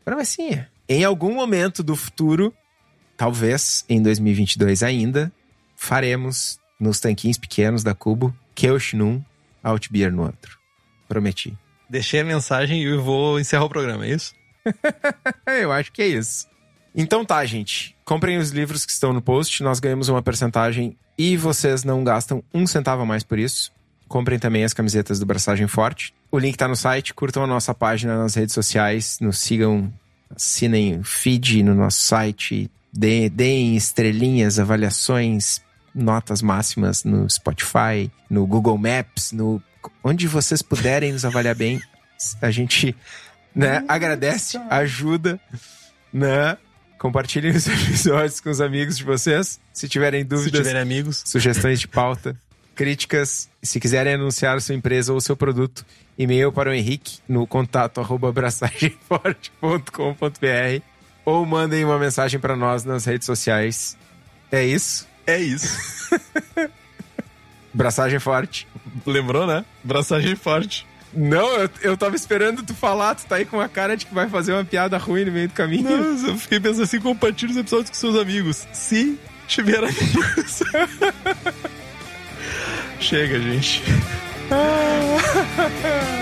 Promessinha. Em algum momento do futuro, talvez em 2022 ainda, faremos nos tanquinhos pequenos da Cubo, Kelsch num, Outbeer no outro. Prometi. Deixei a mensagem e vou encerrar o programa, é isso? Eu acho que é isso. Então tá, gente. Comprem os livros que estão no post, nós ganhamos uma porcentagem e vocês não gastam um centavo a mais por isso. Comprem também as camisetas do Braçagem Forte. O link tá no site, curtam a nossa página nas redes sociais, nos sigam, assinem o feed no nosso site, dê- deem estrelinhas, avaliações, notas máximas no Spotify, no Google Maps, no onde vocês puderem nos avaliar bem. A gente né, agradece, ajuda, né? Compartilhem os episódios com os amigos de vocês. Se tiverem Se dúvidas, tiverem amigos. sugestões de pauta, críticas, se quiserem anunciar sua empresa ou seu produto, e-mail para o Henrique no contato arroba abraçagemforte.com.br ou mandem uma mensagem para nós nas redes sociais. É isso. É isso. Braçagem forte. Lembrou, né? Braçagem forte. Não, eu, eu tava esperando tu falar, tu tá aí com a cara de que vai fazer uma piada ruim no meio do caminho. Nossa, eu fiquei pensando assim, compartilhe os episódios com seus amigos. Se tiver amigos. Chega, gente.